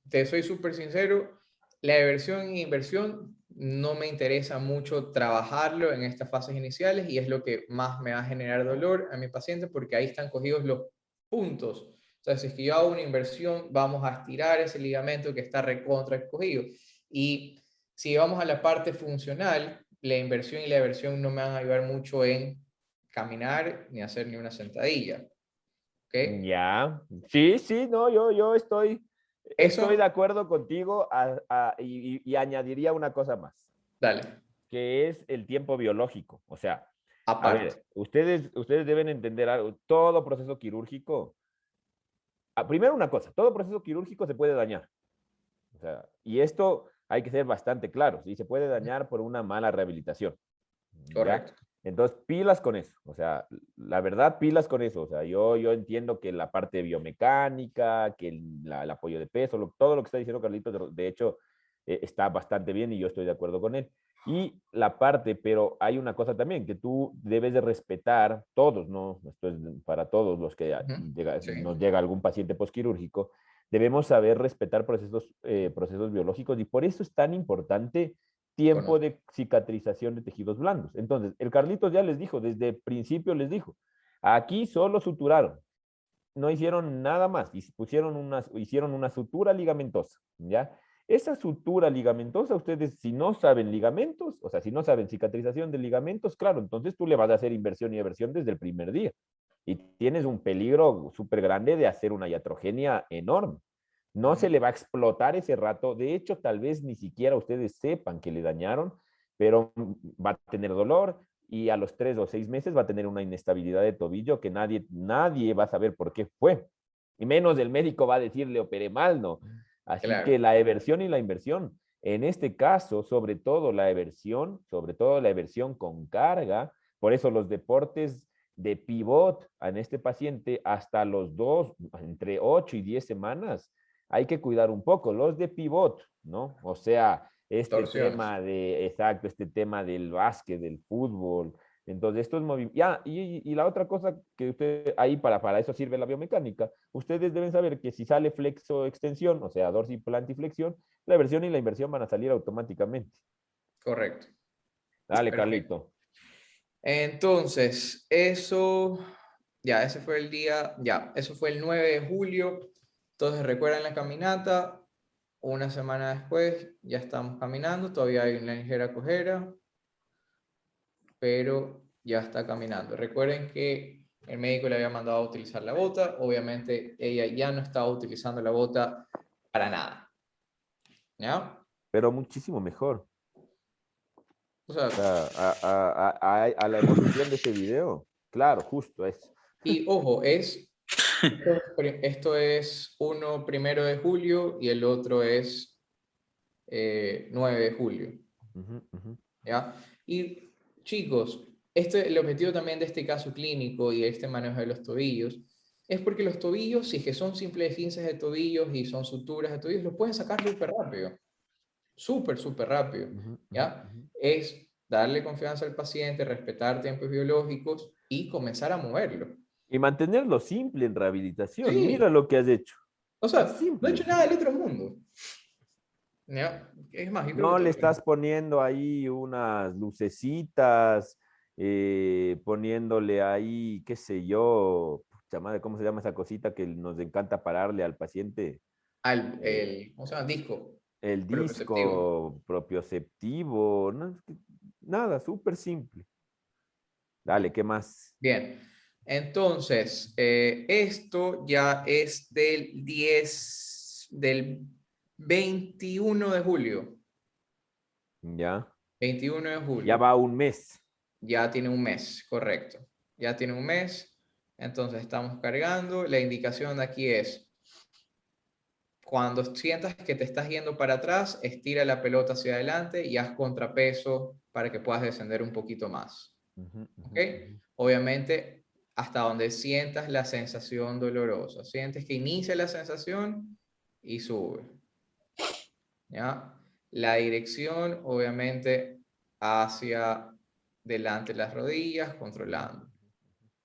te soy súper sincero, la eversión e inversión no me interesa mucho trabajarlo en estas fases iniciales y es lo que más me va a generar dolor a mi paciente porque ahí están cogidos los puntos. Sea, si es que yo hago una inversión, vamos a estirar ese ligamento que está recontra escogido. Y si vamos a la parte funcional, la inversión y la eversión no me van a ayudar mucho en caminar ni hacer ni una sentadilla. ¿Okay? Ya, sí, sí, no, yo, yo estoy Estoy de acuerdo contigo y, añadiría una cosa más. Dale. Que es el tiempo biológico. O sea, a ver, ustedes, ustedes deben entender algo. Todo proceso quirúrgico. Ah, primero una cosa, todo proceso quirúrgico se puede dañar. O sea, y esto hay que ser bastante claro. ¿sí? Se puede dañar por una mala rehabilitación. Correcto. Entonces, pilas con eso. O sea, la verdad, pilas con eso. O sea, yo, yo entiendo que la parte biomecánica, que el, apoyo de peso, todo lo que está diciendo Carlitos, de, hecho, eh, está bastante bien y yo estoy de acuerdo con él. Y la parte, pero hay una cosa también, que tú debes de respetar, todos, ¿no? Esto es para todos los que nos llega algún paciente posquirúrgico, debemos saber respetar procesos, eh, procesos biológicos y por eso es tan importante tiempo de cicatrización de tejidos blandos. Entonces, el Carlitos ya les dijo, desde el principio les dijo, aquí solo suturaron, no hicieron nada más, y pusieron una, hicieron una sutura ligamentosa, ¿ya? Esa sutura ligamentosa, ustedes si no saben ligamentos, o sea, si no saben cicatrización de ligamentos, claro, entonces tú le vas a hacer inversión y eversión desde el primer día. Y tienes un peligro súper grande de hacer una iatrogenia enorme. No se le va a explotar ese rato. De hecho, tal vez ni siquiera ustedes sepan que le dañaron, pero va a tener dolor y a los tres o seis meses va a tener una inestabilidad de tobillo que nadie, nadie va a saber por qué fue. Y menos el médico va a decirle operé mal, ¿no? Así que la eversión y la inversión. En este caso, sobre todo la eversión, sobre todo la eversión con carga, por eso los deportes de pivot en este paciente hasta los dos, entre ocho y diez semanas, hay que cuidar un poco. Los de pivot, ¿no? O sea, este tema de, exacto, este tema del básquet, del fútbol. Entonces, estos movimientos, ya, y, la otra cosa que usted, ahí para, para eso sirve la biomecánica, ustedes deben saber que si sale flexo extensión, o sea, dorsiplantiflexión, la versión y la inversión van a salir automáticamente. Correcto. Dale, Carlito. Entonces, eso, ya, ese fue el día, ya, eso fue el 9 de julio. Entonces, recuerden la caminata, una semana después ya estamos caminando, todavía hay una ligera cojera, pero ya está caminando. Recuerden que el médico le había mandado a utilizar la bota, obviamente ella ya no estaba utilizando la bota para nada. ¿Ya? Pero muchísimo mejor. O sea, a, a, la evolución de ese video, claro, justo es. Y ojo, es esto, es uno primero de julio y el otro es 9 eh, de julio. ¿Ya? Y chicos, este, el objetivo también de este caso clínico y este manejo de los tobillos es porque los tobillos, si es que son simples esguinces de tobillos y son suturas de tobillos, los pueden sacar súper rápido. Súper, súper rápido. ¿Ya? Es darle confianza al paciente, respetar tiempos biológicos y comenzar a moverlo. Y mantenerlo simple en rehabilitación. Mira lo que has hecho. O sea, no he hecho nada del otro mundo. Es más, no le estás poniendo ahí unas lucecitas, eh, poniéndole ahí, qué sé yo, ¿cómo se llama esa cosita que nos encanta pararle al paciente? Al, el, ¿cómo se llama? Disco. El disco propioceptivo, nada, súper simple. Dale, ¿qué más? Bien, entonces, eh, esto ya es del 10, del 21 de julio. Ya. 21 de julio. Ya va un mes. Ya tiene un mes, correcto. Ya tiene un mes. Entonces estamos cargando. La indicación aquí es, cuando sientas que te estás yendo para atrás, estira la pelota hacia adelante y haz contrapeso para que puedas descender un poquito más. Obviamente, hasta donde sientas la sensación dolorosa. Sientes que inicia la sensación y sube. ¿Ya? La dirección, obviamente, hacia delante las rodillas, controlando,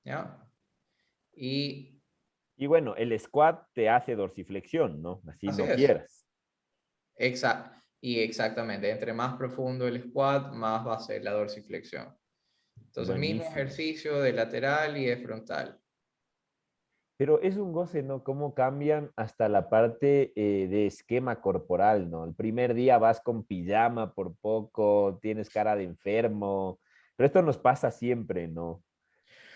¿ya? Y, y bueno, el squat te hace dorsiflexión, ¿no? Así, no quieras. Exacto. Y exactamente, entre más profundo el squat, más va a ser la dorsiflexión. Entonces, mismo ejercicio de lateral y de frontal. Pero es un goce, ¿no? Cómo cambian hasta la parte eh, de esquema corporal, ¿no? El primer día vas con pijama por poco, tienes cara de enfermo, pero esto nos pasa siempre, ¿no?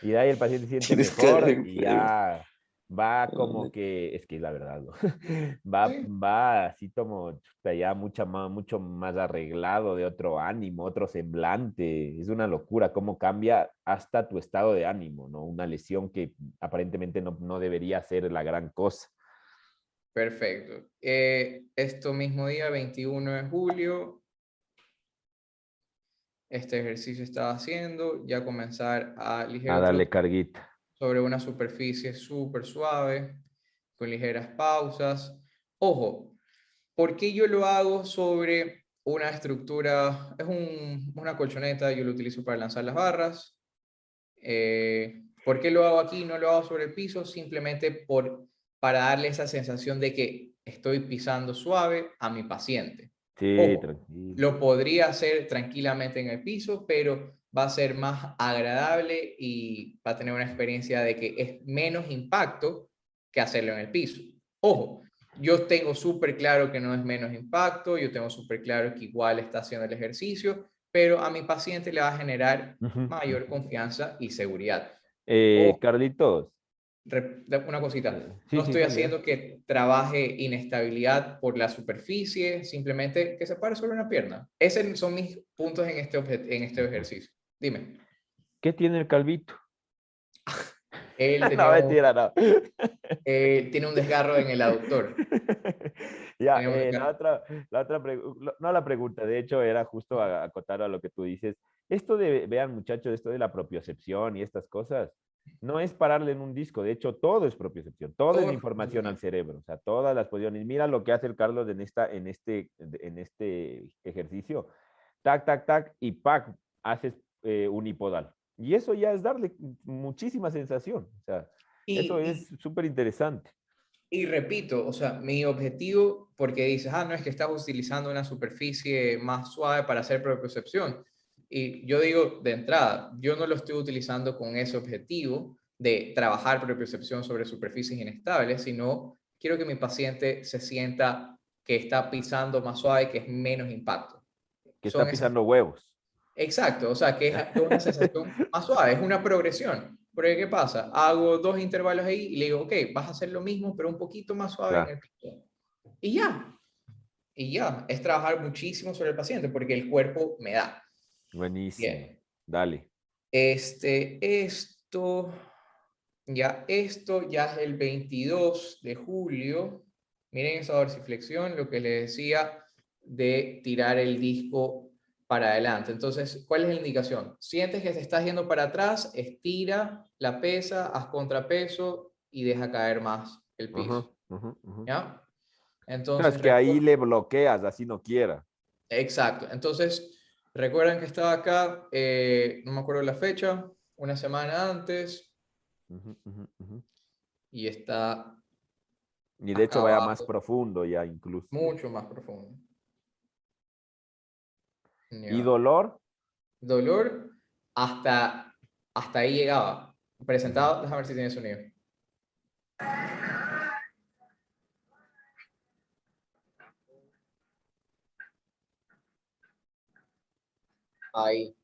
Y de ahí el paciente siente mejor y ya va como que, es que es la verdad, ¿no? va, va así como ya mucha más, mucho más arreglado, de otro ánimo, otro semblante. Es una locura cómo cambia hasta tu estado de ánimo, ¿no? Una lesión que aparentemente no, no debería ser la gran cosa. Perfecto. Eh, esto mismo día, 21 de julio, este ejercicio estaba haciendo, ya comenzar a A darle carguita sobre una superficie súper suave, con ligeras pausas. Ojo, ¿por qué yo lo hago sobre una estructura? Es una colchoneta, yo lo utilizo para lanzar las barras. Eh, ¿Por qué lo hago aquí? No lo hago sobre el piso, simplemente por, para darle esa sensación de que estoy pisando suave a mi paciente. Sí, tranquilo. Lo podría hacer tranquilamente en el piso, pero va a ser más agradable y va a tener una experiencia de que es menos impacto que hacerlo en el piso. Ojo, yo tengo súper claro que no es menos impacto, yo tengo súper claro que igual está haciendo el ejercicio, pero a mi paciente le va a generar mayor confianza y seguridad. Eh, Carlitos. Una cosita, no estoy haciendo que trabaje inestabilidad por la superficie, simplemente que se pare sobre una pierna. Esos son mis puntos en este, en este ejercicio. Dime. ¿Qué tiene el calvito? Él no, mentira, no. Eh, tiene un desgarro en el aductor. Ya, eh, la otra, la otra no la pregunta, de hecho era justo acotar a lo que tú dices. Esto de, vean muchachos, esto de la propiocepción y estas cosas, no es pararle en un disco, de hecho todo es propiocepción, todo, es información al cerebro, o sea, todas las posiciones. Mira lo que hace el Carlos en, esta, en, este, en este ejercicio. Tac, tac, tac, y pac, haces eh, unipodal. Y eso ya es darle muchísima sensación. O sea, eso es súper interesante. Y repito, o sea, mi objetivo, porque dices, ah, no es que estás utilizando una superficie más suave para hacer propiocepción. Y yo digo de entrada, yo no lo estoy utilizando con ese objetivo de trabajar propiocepción sobre superficies inestables, sino quiero que mi paciente se sienta que está pisando más suave, que es menos impacto. Que está pisando huevos. Exacto, o sea, que es una sensación más suave, es una progresión. Porque, ¿qué pasa? Hago dos intervalos ahí y le digo, ok, vas a hacer lo mismo, pero un poquito más suave en el. Y ya. Y ya. Es trabajar muchísimo sobre el paciente porque el cuerpo me da. Buenísimo. Dale. Este, esto, ya, esto ya es el 22 de julio. Miren esa dorsiflexión, lo que les decía de tirar el disco para adelante. Entonces, ¿cuál es la indicación? Sientes que te estás yendo para atrás, estira la pesa, haz contrapeso y deja caer más el piso. ¿Ya? Entonces, es que ahí le bloqueas, así no quiera. Exacto. Entonces, recuerden que estaba acá, eh, no me acuerdo la fecha, una semana antes. Y está... Y de hecho vaya más profundo ya incluso. Mucho más profundo. ¿Y dolor? Dolor hasta, hasta ahí llegaba. Presentado, déjame ver si tiene sonido. Ahí.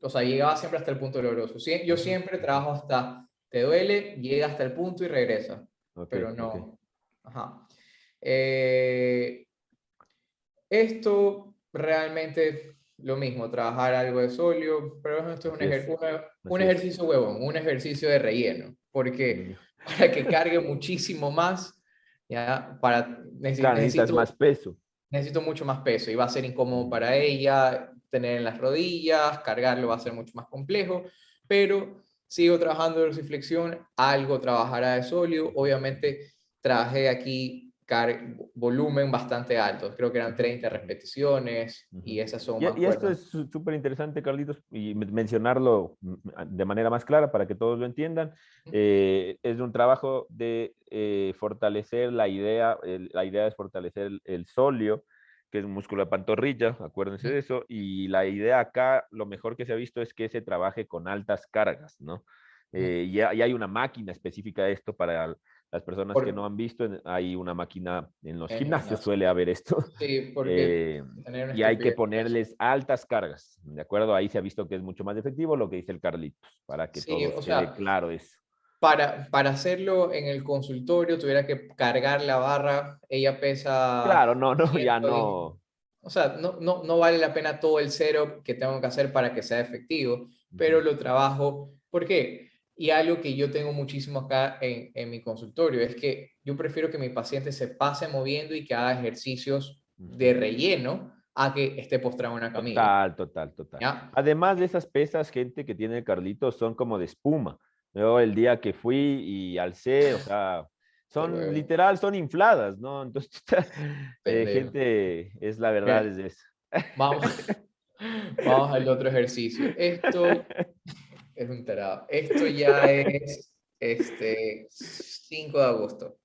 O sea, llegaba siempre hasta el punto doloroso. Yo siempre trabajo hasta, te duele, llega hasta el punto y regresa. pero no. Ajá. Eh, esto realmente lo mismo, trabajar algo de solio, pero esto es un, un ejercicio huevón, un ejercicio de relleno, porque para que cargue muchísimo más, ya, para, necesito, más peso. Necesito mucho más peso y va a ser incómodo para ella tener en las rodillas, cargarlo va a ser mucho más complejo, pero sigo trabajando de dorsiflexión, algo trabajará de solio, obviamente trabajé aquí volumen bastante alto, creo que eran 30 repeticiones y esas son... Y, y esto es súper interesante, Carlitos, y mencionarlo mm, de manera más clara para que todos lo entiendan. Eh, es un trabajo de eh, fortalecer la idea, la idea es fortalecer el, el solio, que es un músculo de pantorrilla, acuérdense de eso, y la idea acá, lo mejor que se ha visto es que se trabaje con altas cargas, ¿no? Eh, y, hay una máquina específica de esto para las personas que no han visto, hay una máquina en los gimnasios, suele haber esto. Sí, porque eh, y hay que ponerles altas cargas, ¿de acuerdo? Ahí se ha visto que es mucho más efectivo lo que dice el Carlitos, para que todo quede claro eso. Para, para hacerlo en el consultorio tuviera que cargar la barra, ella pesa... Claro, no, no, ya no. O sea, no, no, no vale la pena todo el cero que tengo que hacer para que sea efectivo, pero lo trabajo. ¿Por qué? Y algo que yo tengo muchísimo acá en, en, mi consultorio es que yo prefiero que mi paciente se pase moviendo y que haga ejercicios de relleno a que esté postrado en una camilla. Total, total, total. Además de esas pesas, gente que tiene el Carlito son como de espuma. Yo el ddía que fui y alcé, o sea, son literal, son infladas, ¿no? Entonces, eh, gente, es la verdad, es eso. Vamos, vamos al otro ejercicio. Esto es un tarado. Esto ya es este 5 de agosto.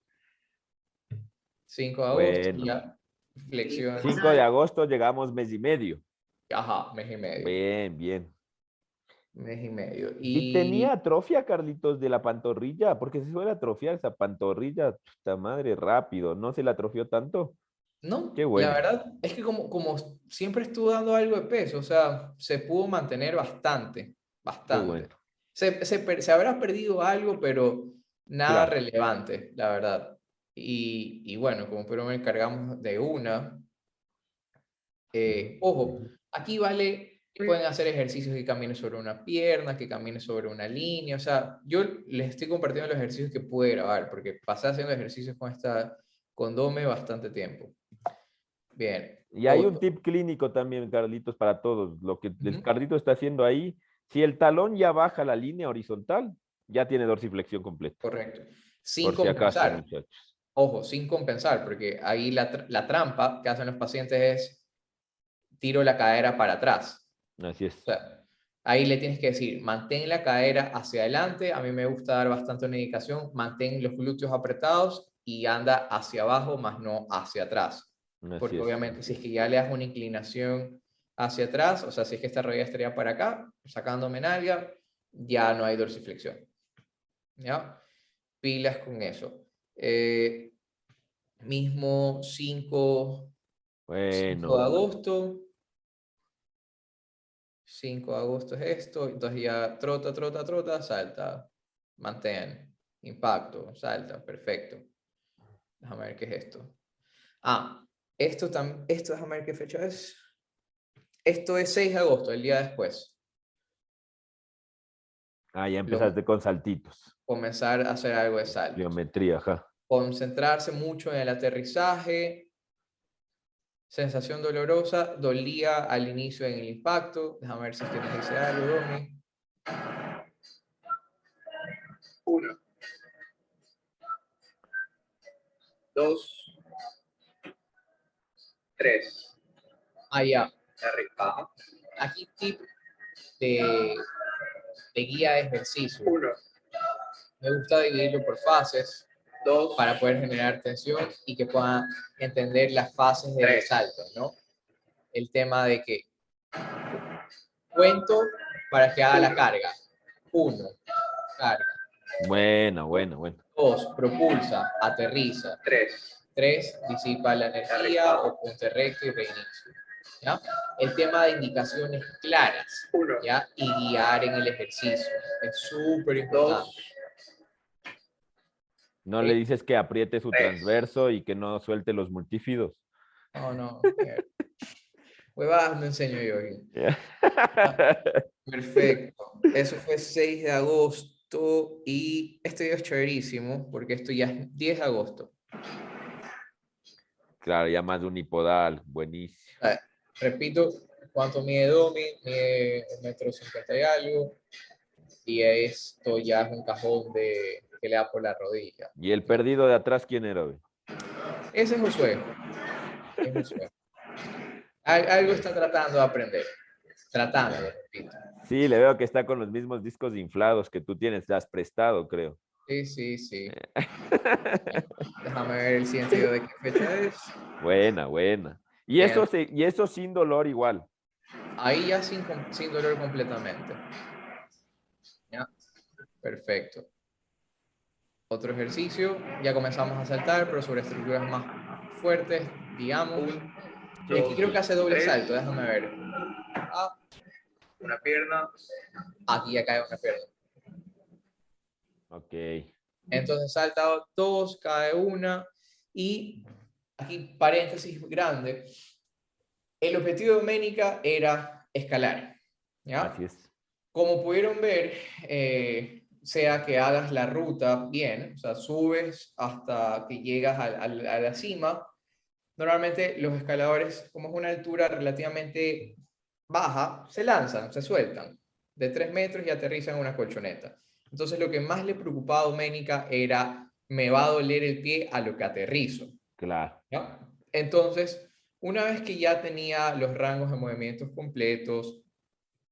5 de agosto, ya flexión. 5 de agosto llegamos mes y medio. Ajá, mes y medio. Bien, bien. Mes y medio. Y, tenía atrofia, Carlitos, de la pantorrilla, porque se suele atrofiar esa pantorrilla, puta madre, rápido. ¿No se la atrofió tanto? No, Qué bueno. la verdad es que como, como siempre estuvo dando algo de peso, o sea, se pudo mantener bastante. Bastante. Se, se, habrá perdido algo, pero nada relevante, la verdad. Y, y, bueno, como pero me encargamos de una. Eh, ojo, aquí vale, pueden hacer ejercicios que caminen sobre una pierna, que caminen sobre una línea. O sea, yo les estoy compartiendo los ejercicios que pude grabar, porque pasé haciendo ejercicios con esta con Dome bastante tiempo. Bien. Y hay un tip clínico también, Carlitos, para todos. Lo que el Carlito está haciendo ahí si el talón ya baja la línea horizontal, ya tiene dorsiflexión completa. Correcto. Sin compensar. Ojo, sin compensar, porque ahí la, la, trampa que hacen los pacientes es tiro la cadera para atrás. Así es. O sea, ahí le tienes que decir, mantén la cadera hacia adelante. A mí me gusta dar bastante una indicación, mantén los glúteos apretados y anda hacia abajo, más no hacia atrás. porque obviamente si es que ya le das una inclinación hacia atrás, o sea, si es que esta rodilla estaría para acá, sacándome nalga, ya no hay dorsiflexión. ¿Ya? Pilas con eso. Eh, mismo 5, bueno. de agosto. 5 de agosto es esto, entonces ya trota, trota, trota, salta, mantén, impacto, salta, perfecto. Déjame ver qué es esto. Ah, esto, también, esto déjame ver qué fecha es. Esto es 6 de agosto, el día después. Ah, ya empezaste con saltitos. Comenzar a hacer algo de salto. Geometría, ajá. Concentrarse mucho en el aterrizaje. Sensación dolorosa, dolía al inicio en el impacto. Déjame ver si tienes que decir algo, Domi. Uno. dos, tres. Ah, ya. Arriba. Aquí tip de, de guía de ejercicio. Uno, Me gusta dividirlo por fases dos, para poder generar tensión y que puedan entender las fases del Tres. salto, ¿no? El tema de que cuento para que haga la carga. Uno, carga. Bueno, bueno, bueno. Dos, propulsa, aterriza. tres. Tres, disipa la energía o punte recto y reinicio. ¿Ya? El tema de indicaciones claras ¿ya? y guiar en el ejercicio. Es súper importante. No le dices que apriete su transverso y que no suelte los multífidos. No, no. eh, Huevadas no enseño yo. aquí. Perfecto. Eso fue 6 de agosto y este video es chéverísimo porque esto ya es 10 de agosto. Claro, ya más de unipodal. Buenísimo. Repito, ¿cuánto mide Domi? Mide un metro cincuenta y algo. Y esto ya es un cajón de, que le da por la rodilla. ¿Y el perdido de atrás quién era? güey? Ese es Josué. Es Josué. Al- Algo está tratando de aprender. Tratando, repito. Sí, le veo que está con los mismos discos inflados que tú tienes. Te has prestado, creo. Sí, sí, sí. Déjame ver el siguiente de qué fecha es. Buena, buena. Y eso, se- y eso sin dolor igual. Ahí ya sin, sin dolor completamente. ¿Ya? Perfecto. Otro ejercicio. Ya comenzamos a saltar, pero sobre estructuras más fuertes, digamos. Y aquí creo que hace doble tres. salto, déjame ver. Ah, una pierna, aquí ya cae una pierna. Ok. Entonces salta dos, cae una. Y aquí paréntesis grande. El objetivo de Ménica era escalar. ¿ya? Así es. Como pudieron ver, eh, sea que hagas la ruta bien, o sea, subes hasta que llegas al- al- a, la cima, normalmente los escaladores, como es una altura relativamente baja, se lanzan, se sueltan de tres metros y aterrizan en una colchoneta. Entonces lo que más le preocupaba a Doménica era, me va a doler el pie a lo que aterrizo. Claro. ¿Ya? Entonces, una vez que ya tenía los rangos de movimientos completos,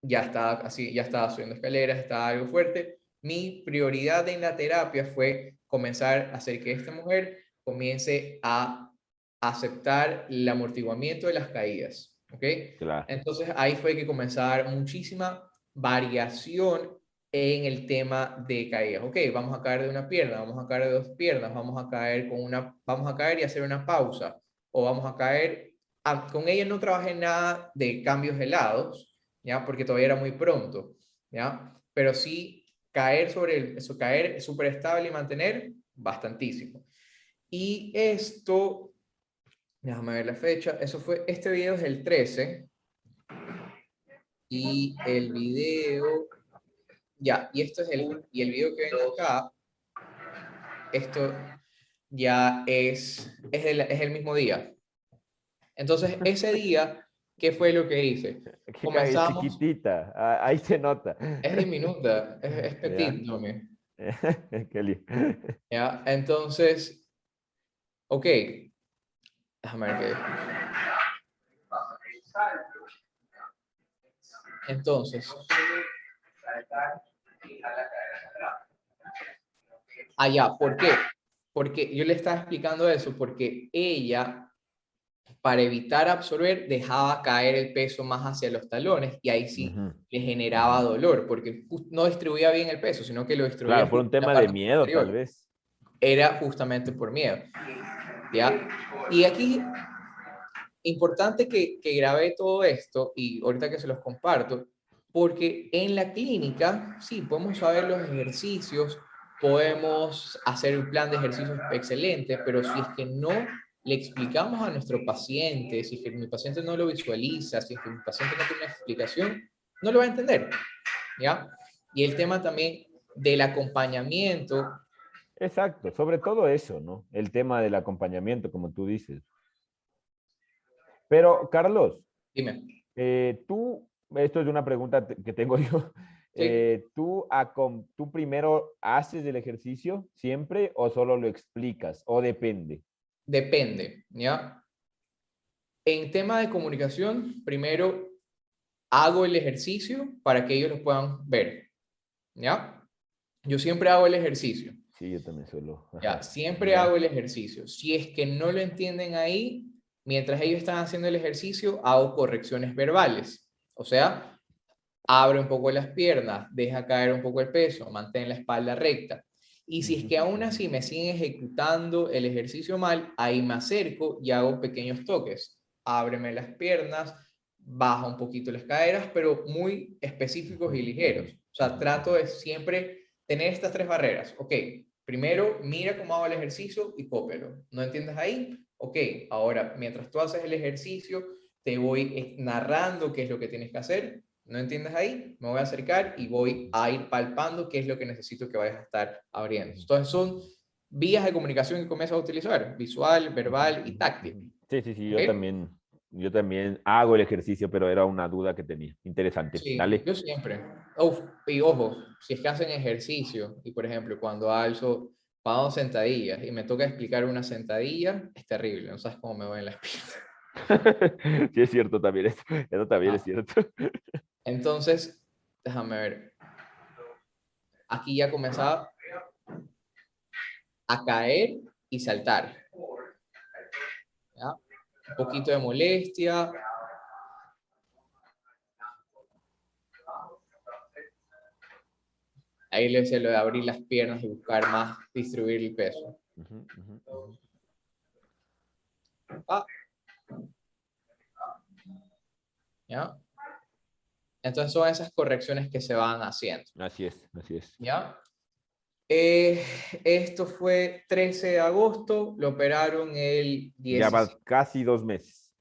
ya estaba así, ya estaba subiendo escaleras, estaba algo fuerte, mi prioridad en la terapia fue comenzar a hacer que esta mujer comience a aceptar el amortiguamiento de las caídas, ¿ok? Claro. Entonces ahí fue que dar muchísima variación en el tema de caídas. Ok, vamos a caer de una pierna, vamos a caer de dos piernas, vamos a caer con una, vamos a caer y hacer una pausa, o vamos a caer, ah, con ella no trabajé nada de cambios de lados, ya, porque todavía era muy pronto, ya, pero sí caer sobre el, eso, caer súper estable y mantener bastantísimo. Y esto, déjame ver la fecha, eso fue, este video es el 13, y el video, ya, y esto es el, y el video que ven acá, esto ya es, es el, es el mismo día. Entonces, ese día, ¿qué fue lo que hice? Comenzamos. chiquitita. ah, Ahí se nota. Es diminuta, es, es petit, no me-. ¿ya? Entonces, ok, déjame ver qué. Entonces, allá, ¿por qué? Porque yo le estaba explicando eso, porque ella, para evitar absorber, dejaba caer el peso más hacia los talones y ahí sí Ujú. le generaba dolor, porque no distribuía bien el peso, sino que lo distribuía Claro, por un tema de miedo, posterior tal vez. era justamente por miedo. ¿Ya? Y aquí, importante que, que grabé todo esto y ahorita que se los comparto, porque en la clínica, sí, podemos saber los ejercicios, podemos hacer un plan de ejercicios excelente, pero si es que no le explicamos a nuestro paciente, si es que mi paciente no lo visualiza, si es que mi paciente no tiene una explicación, no lo va a entender. ¿Ya? Y el tema también del acompañamiento Exacto, sobre todo eso, ¿no? El tema del acompañamiento, como tú dices. Pero, Carlos, Dime. eh, tú, esto es una pregunta que tengo yo. Sí. Eh, ¿tú, acom- ¿Tú primero haces el ejercicio siempre o solo lo explicas? ¿O depende? depende, ¿ya? En tema de comunicación, primero hago el ejercicio para que ellos lo puedan ver, ¿ya? Yo siempre hago el ejercicio. Sí, yo también suelo. Ya, siempre hago el ejercicio. Si es que no lo entienden ahí, mientras ellos están haciendo el ejercicio, hago correcciones verbales. O sea, abre un poco las piernas, deja caer un poco el peso, mantén la espalda recta. Y si es que aún así me siguen ejecutando el ejercicio mal, ahí me acerco y hago pequeños toques. Ábreme las piernas, baja un poquito las caderas, pero muy específicos y ligeros. O sea, trato de siempre tener estas tres barreras. Ok, primero mira cómo hago el ejercicio y cópialo. ¿No entiendes ahí? Ok, ahora mientras tú haces el ejercicio, te voy narrando qué es lo que tienes que hacer. ¿No entiendes ahí? Me voy a acercar y voy a ir palpando qué es lo que necesito que vayas a estar abriendo. Entonces son vías de comunicación que comienzas a utilizar, visual, verbal y táctil. Sí, sí, sí, yo también yo también hago el ejercicio, pero era una duda que tenía. Interesante. Sí, Dale. Yo siempre. y ojo, si es que hacen ejercicio y, por ejemplo, cuando alzo, pago sentadillas y me toca explicar una sentadilla, es terrible. No sabes cómo me voy en las piernas. sí, es cierto también. Eso, eso también es ah. cierto. Entonces, déjame ver. Aquí ya comenzaba a caer y saltar. ¿Ya? un poquito de molestia. Ahí le decía lo de abrir las piernas y buscar más distribuir el peso. Ah. ¿Ya? Entonces son esas correcciones que se van haciendo. Así es, así es. ¿Ya? Eh, esto fue 13 de agosto, lo operaron el 17. Ya va casi dos meses.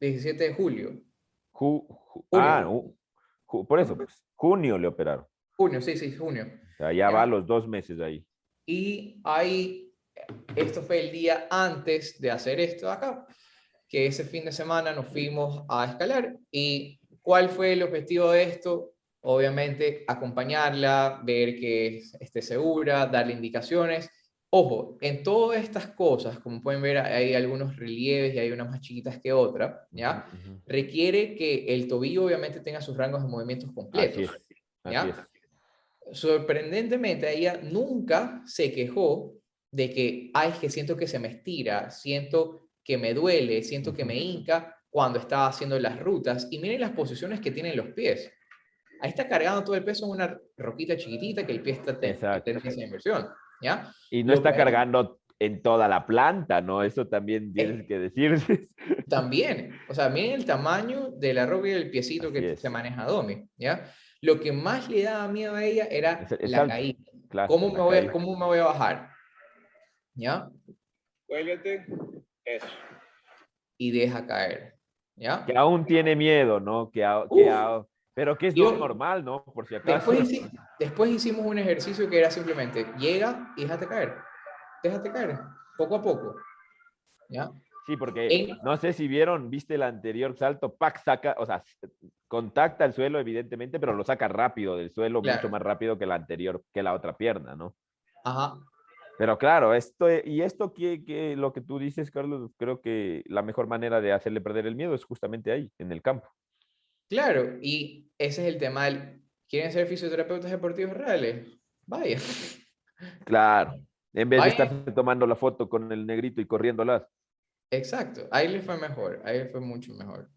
17 de julio. ah, por eso, pues, junio le operaron. Junio, sí, sí, junio. O sea, ya, va los dos meses ahí. Y ahí, esto fue el día antes de hacer esto acá, que ese fin de semana nos fuimos a escalar. ¿Y cuál fue el objetivo de esto? obviamente acompañarla, ver que esté segura, darle indicaciones. Ojo, en todas estas cosas, como pueden ver, hay algunos relieves y hay unas más chiquitas que otras, ¿ya? Requiere que el tobillo obviamente tenga sus rangos de movimientos completos, ¿ya? Sorprendentemente, ella nunca se quejó de que, ay, es que siento que se me estira, siento que me duele, siento que me hinca cuando estaba haciendo las rutas. Y miren las posiciones que tienen los pies. Ahí está cargando todo el peso en una roquita chiquitita que el pie está teniendo esa inversión. ¿ya? Y no está cargando en toda la planta, ¿no? Eso también tienes que decir. También. O sea, miren el tamaño de la roca y del piecito que se maneja Domi, ¿ya? Lo que más le daba miedo a ella era la caída. ¿Cómo, me voy, ¿Cómo me voy a bajar? ¿Ya? Cuélgate. Eso. Y deja caer. ¿Ya? Que aún tiene miedo, ¿no? Que, que pero que es normal, ¿no? Por si acaso. Después, hicimos un ejercicio que era simplemente llega y déjate caer. Déjate caer, poco a poco. ¿Ya? Sí, porque no sé si vieron, viste el anterior salto, Pac saca, o sea, contacta el suelo evidentemente, pero lo saca rápido del suelo, mucho más rápido que la anterior, que la otra pierna, ¿no? Ajá. Pero claro, esto, y esto que, que lo que tú dices, Carlos, creo que la mejor manera de hacerle perder el miedo es justamente ahí, en el campo. Claro, y ese es el tema. ¿Quieren ser fisioterapeutas deportivos reales? Vaya. Claro, en vez de estar tomando la foto con el negrito y corriéndolas. Exacto, ahí le fue mejor, ahí le fue mucho mejor.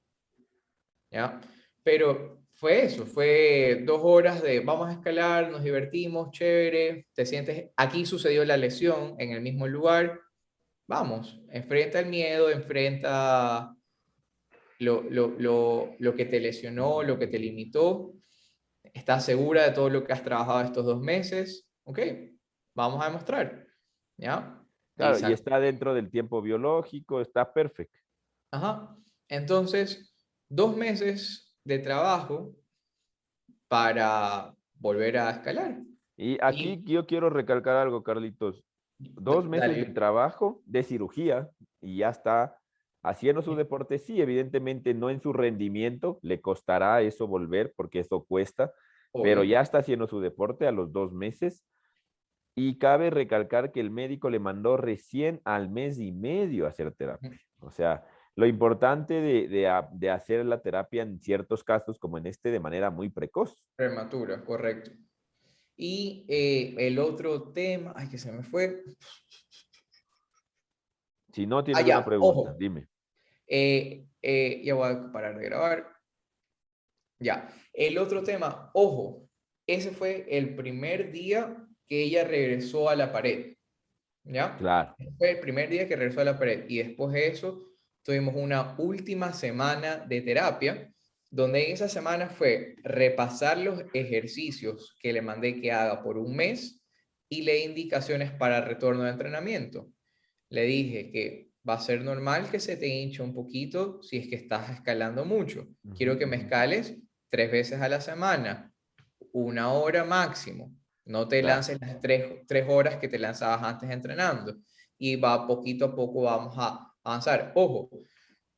¿Ya? Pero fue eso, fue dos horas de vamos a escalar, nos divertimos, chévere, te sientes, aquí sucedió la lesión en el mismo lugar, vamos, enfrenta el miedo, enfrenta lo, lo, lo, lo que te lesionó, lo que te limitó. ¿Estás segura de todo lo que has trabajado estos dos meses? Ok, vamos a demostrar. ¿Ya? Claro, y está dentro del tiempo biológico, está perfecto. Ajá. Entonces, dos meses de trabajo para volver a escalar. Y aquí yo quiero recalcar algo, Carlitos. Dos meses de trabajo, de cirugía, y ya está haciendo su deporte, sí, evidentemente no en su rendimiento, le costará eso volver porque eso cuesta, pero ya está haciendo su deporte a los dos meses. Y cabe recalcar que el médico le mandó recién al mes y medio a hacer terapia. O sea, lo importante de, hacer la terapia en ciertos casos, como en este, de manera muy precoz. Prematura, correcto. Y eh, el otro tema, ay, que se me fue. Si no tienes una pregunta, dime. Eh, eh, ya voy a parar de grabar. Ya. El otro tema, ojo, ese fue el primer día que ella regresó a la pared. ¿Ya? Claro. Fue el primer día que regresó a la pared. Y después de eso, tuvimos una última semana de terapia, donde en esa semana fue repasar los ejercicios que le mandé que haga por un mes y le indicaciones para retorno de entrenamiento. Le dije que va a ser normal que se te hinche un poquito si es que estás escalando mucho. Quiero que me escales tres veces a la semana, una hora máximo. No te lances las tres, tres horas que te lanzabas antes entrenando. Y va poquito a poco vamos a avanzar. Ojo,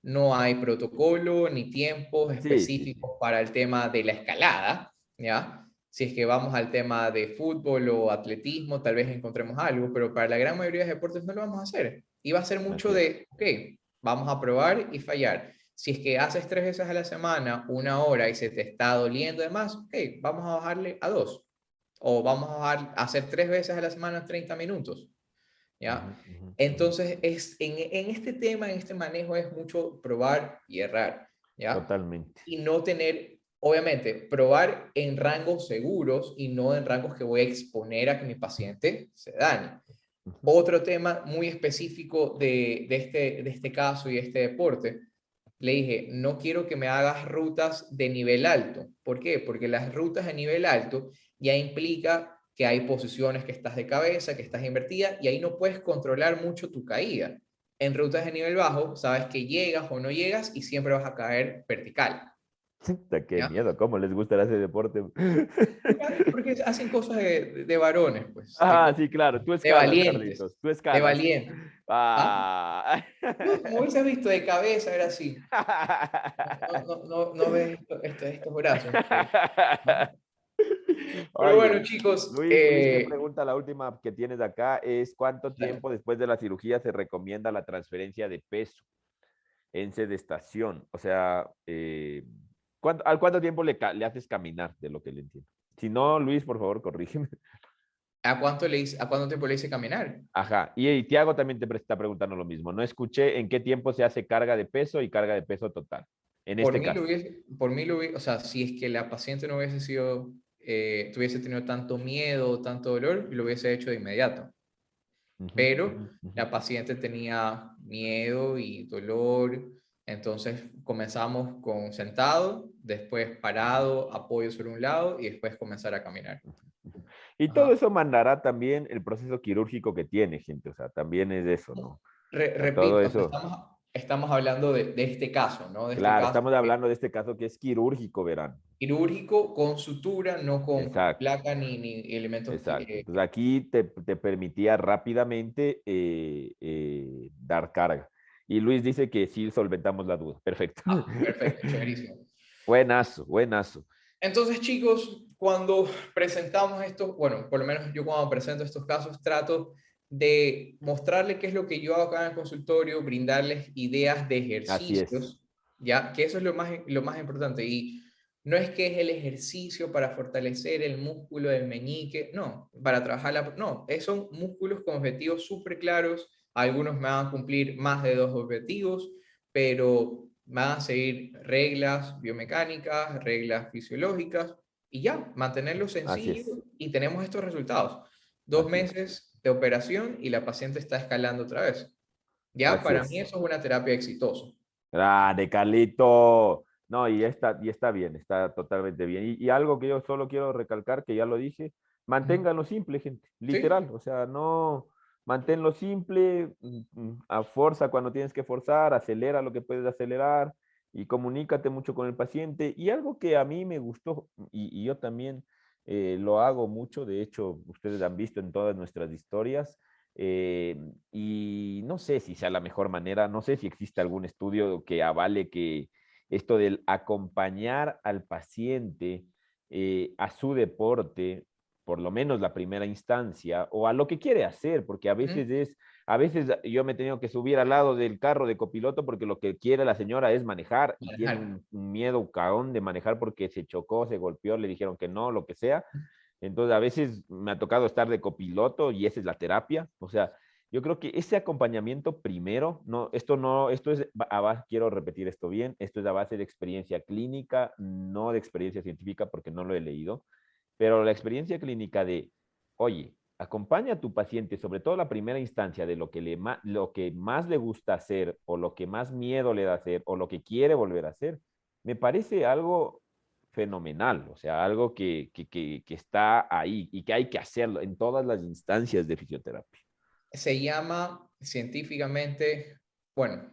no hay protocolo ni tiempos específicos para el tema de la escalada, ¿ya? Si es que vamos al tema de fútbol o atletismo, tal vez encontremos algo, pero para la gran mayoría de deportes no lo vamos a hacer. Y va a ser mucho de, ok, vamos a probar y fallar. Si es que haces tres veces a la semana, una hora y se te está doliendo además, ok, vamos a bajarle a dos. O vamos a, hacer tres veces a la semana 30 minutos. ¿Ya? Entonces, es, en, en, este tema, en este manejo, es mucho probar y errar. ¿ya? Totalmente. Y no tener obviamente, probar en rangos seguros y no en rangos que voy a exponer a que mi paciente se dañe. Otro tema muy específico de, este, de este caso y este deporte, le dije, no quiero que me hagas rutas de nivel alto. ¿Por qué? Porque las rutas de nivel alto ya implica que hay posiciones que estás de cabeza, que estás invertida y ahí no puedes controlar mucho tu caída. En rutas de nivel bajo, sabes que llegas o no llegas y siempre vas a caer vertical. Qué miedo, ¿cómo les gusta ese deporte? Porque hacen cosas de, varones, pues. Ah, sí, claro. Tú escalas, de valientes. Tú escalas. De valiente. Ah. Como hubiese visto de cabeza, era así. No, no, no, ves estos brazos. Pero bueno, chicos. Luis, eh... pregunta, la última que tienes acá es: ¿cuánto tiempo después de la cirugía se recomienda la transferencia de peso en sedestación? O sea, eh, ¿Cuánto, ¿Al cuánto tiempo le, le, haces caminar de lo que le entiendo? Si no, Luis, por favor, corrígeme. ¿A cuánto, le ¿A cuánto tiempo le hice caminar? Ajá. Y, Tiago también te está preguntando lo mismo. No escuché en qué tiempo se hace carga de peso y carga de peso total. En por este mí Hubiese, por mí, lo hubiese, o sea, si es que la paciente no hubiese sido, eh, tuviese tenido tanto miedo, tanto dolor, lo hubiese hecho de inmediato. Pero la paciente tenía miedo y dolor, entonces comenzamos con sentado, después parado, apoyo sobre un lado y después comenzar a caminar. Y todo eso mandará también el proceso quirúrgico que tiene, gente. O sea, también es eso, ¿no? repito, Estamos, hablando de, este caso, ¿no? Este claro, estamos hablando de este caso que es quirúrgico, verán. Quirúrgico con sutura, no con placa ni, ni elementos. Exacto. Entonces aquí te, te permitía rápidamente eh, eh, dar carga. Y Luis dice que sí solventamos la duda. Perfecto. Ah, perfecto, chéverísimo. buenazo, buenazo. Entonces, chicos, cuando presentamos esto, bueno, por lo menos yo cuando presento estos casos trato de mostrarles qué es lo que yo hago acá en el consultorio, brindarles ideas de ejercicios, ya, que eso es lo más, lo más importante. Y no es que es el ejercicio para fortalecer el músculo del meñique, no, para trabajar la, no, son músculos con objetivos súper claros, algunos me van a cumplir más de dos objetivos, pero van a seguir reglas biomecánicas, reglas fisiológicas y ya, mantenerlo sencillo y tenemos estos resultados. Dos meses de operación y la paciente está escalando otra vez. Ya, para mí eso es una terapia exitosa. Grande, Carlito. No, y está, y está bien, está totalmente bien. Y, algo que yo solo quiero recalcar, que ya lo dije, manténganlo simple, gente, literal. O sea, no, manténlo simple, mm, mm, a fuerza cuando tienes que forzar, acelera lo que puedes acelerar y comunícate mucho con el paciente. Y algo que a mí me gustó y, yo también eh, lo hago mucho, de hecho, ustedes han visto en todas nuestras historias, eh, y no sé si sea la mejor manera, no sé si existe algún estudio que avale que esto del acompañar al paciente eh, a su deporte por lo menos la primera instancia, o a lo que quiere hacer, porque a veces es, a veces yo me he tenido que subir al lado del carro de copiloto porque lo que quiere la señora es manejar, y tiene un, miedo caón de manejar porque se chocó, se golpeó, le dijeron que no, lo que sea. Entonces, a veces me ha tocado estar de copiloto y esa es la terapia. O sea, yo creo que ese acompañamiento primero, no, esto no, esto es, a quiero repetir esto bien, esto es a base de experiencia clínica, no de experiencia científica porque no lo he leído, pero la experiencia clínica de, oye, acompaña a tu paciente, sobre todo la primera instancia de lo que, le, lo que más le gusta hacer o lo que más miedo le da hacer o lo que quiere volver a hacer, me parece algo fenomenal, o sea, algo que, que, que, que está ahí y que hay que hacerlo en todas las instancias de fisioterapia se llama científicamente, bueno,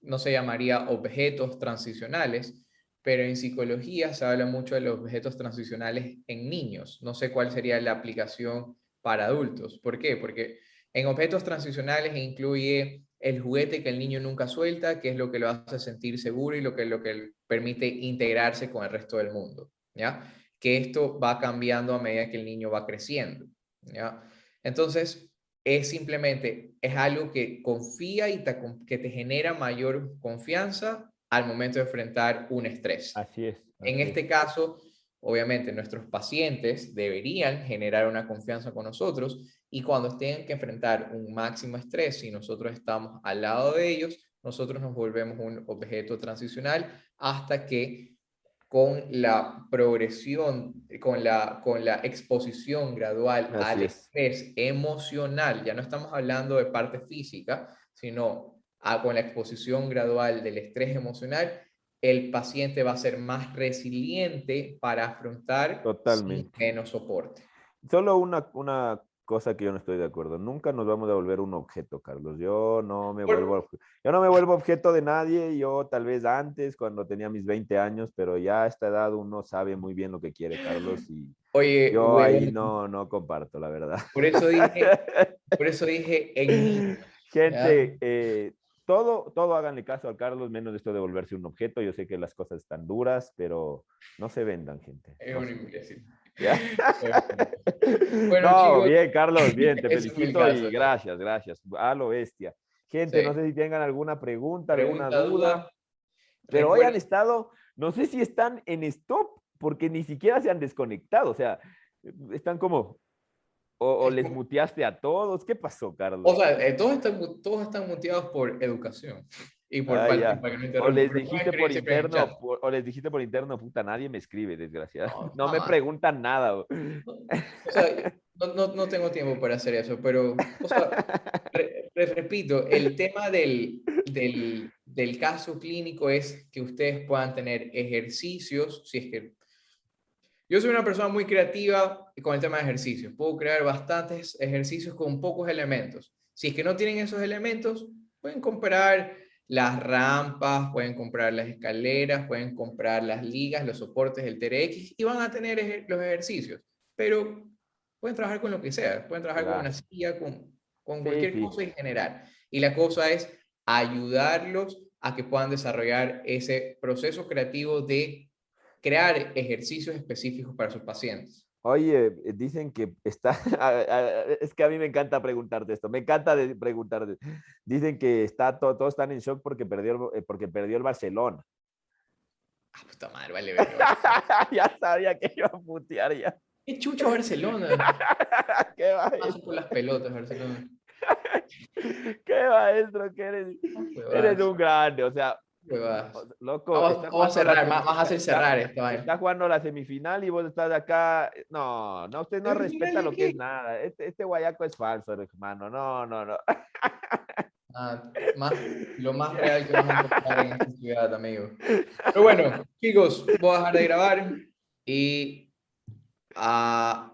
no se llamaría objetos transicionales, pero en psicología se habla mucho de los objetos transicionales en niños. No sé cuál sería la aplicación para adultos. ¿Por qué? Porque en objetos transicionales incluye el juguete que el niño nunca suelta, que es lo que lo hace sentir seguro y lo que, lo que permite integrarse con el resto del mundo, ¿ya? Que esto va cambiando a medida que el niño va creciendo, ¿ya? Entonces, es simplemente, es algo que confía y que te genera mayor confianza al momento de enfrentar un estrés. Así es. en este caso, obviamente nuestros pacientes deberían generar una confianza con nosotros y cuando tengan que enfrentar un máximo estrés, si nosotros estamos al lado de ellos, nosotros nos volvemos un objeto transicional hasta que con la progresión, con la, con la exposición gradual al estrés emocional, ya no estamos hablando de parte física, sino con la exposición gradual del estrés emocional, el paciente va a ser más resiliente para afrontar Totalmente. menos soporte. Solo una, una cosa que yo no estoy de acuerdo. Nunca nos vamos a volver un objeto, Carlos. Yo no me vuelvo, yo no me vuelvo objeto de nadie. Yo tal vez antes, cuando tenía mis 20 años, pero ya a esta edad uno sabe muy bien lo que quiere, Carlos. Y Oye, yo ahí no, no comparto, la verdad. Por eso dije, por eso dije en Gente, eh, todo, todo háganle caso al Carlos, menos esto de volverse un objeto. Yo sé que las cosas están duras, pero no se vendan, gente. Es un imbécil. bueno, bien, Carlos, bien, te felicito y gracias, gracias. A lo bestia. Gente, no sé si tengan alguna pregunta, alguna duda, pero hoy han estado, no sé si están en stop porque ni siquiera se han desconectado, o sea, están como, o, les muteaste a todos, ¿qué pasó, Carlos? O sea, eh, todos, están, todos están muteados por educación. Y por ah, o les dijiste por interno, o les dijiste por interno, puta, nadie me escribe, desgraciado. No, me preguntan nada. O sea, no, no, tengo tiempo para hacer eso, pero, o sea, repito, el tema del, del, del, caso clínico es que ustedes puedan tener ejercicios, si es que... Yo soy una persona muy creativa con el tema de ejercicios. Puedo crear bastantes ejercicios con pocos elementos. Si es que no tienen esos elementos, pueden comprar las rampas, pueden comprar las escaleras, pueden comprar las ligas, los soportes del TRX y van a tener los ejercicios. Pero pueden trabajar con lo que sea, pueden trabajar con una silla, con, con cualquier cosa en general. Y la cosa es ayudarlos a que puedan desarrollar ese proceso creativo de crear ejercicios específicos para sus pacientes. Oye, eh, dicen que está, es que a mí me encanta preguntarte esto, me encanta preguntarte. Dicen que está todo, todos están en shock porque perdió, eh, porque perdió el Barcelona. Ah, puta madre, vale. ya sabía que iba a putear ya. Qué chucho Barcelona. Qué maestro. por las pelotas Barcelona. Qué maestro que eres. eres un grande, o sea, Loco, vamos, a cerrar, más, a hacer cerrar está, Está jugando la semifinal y vos estás acá. No, no, usted no respeta lo que es nada. Este, este, guayaco es falso, hermano. No, no, no. Ah, más, lo más real que vamos a encontrar en esta ciudad, amigo. Pero bueno, chicos, voy a dejar de grabar y a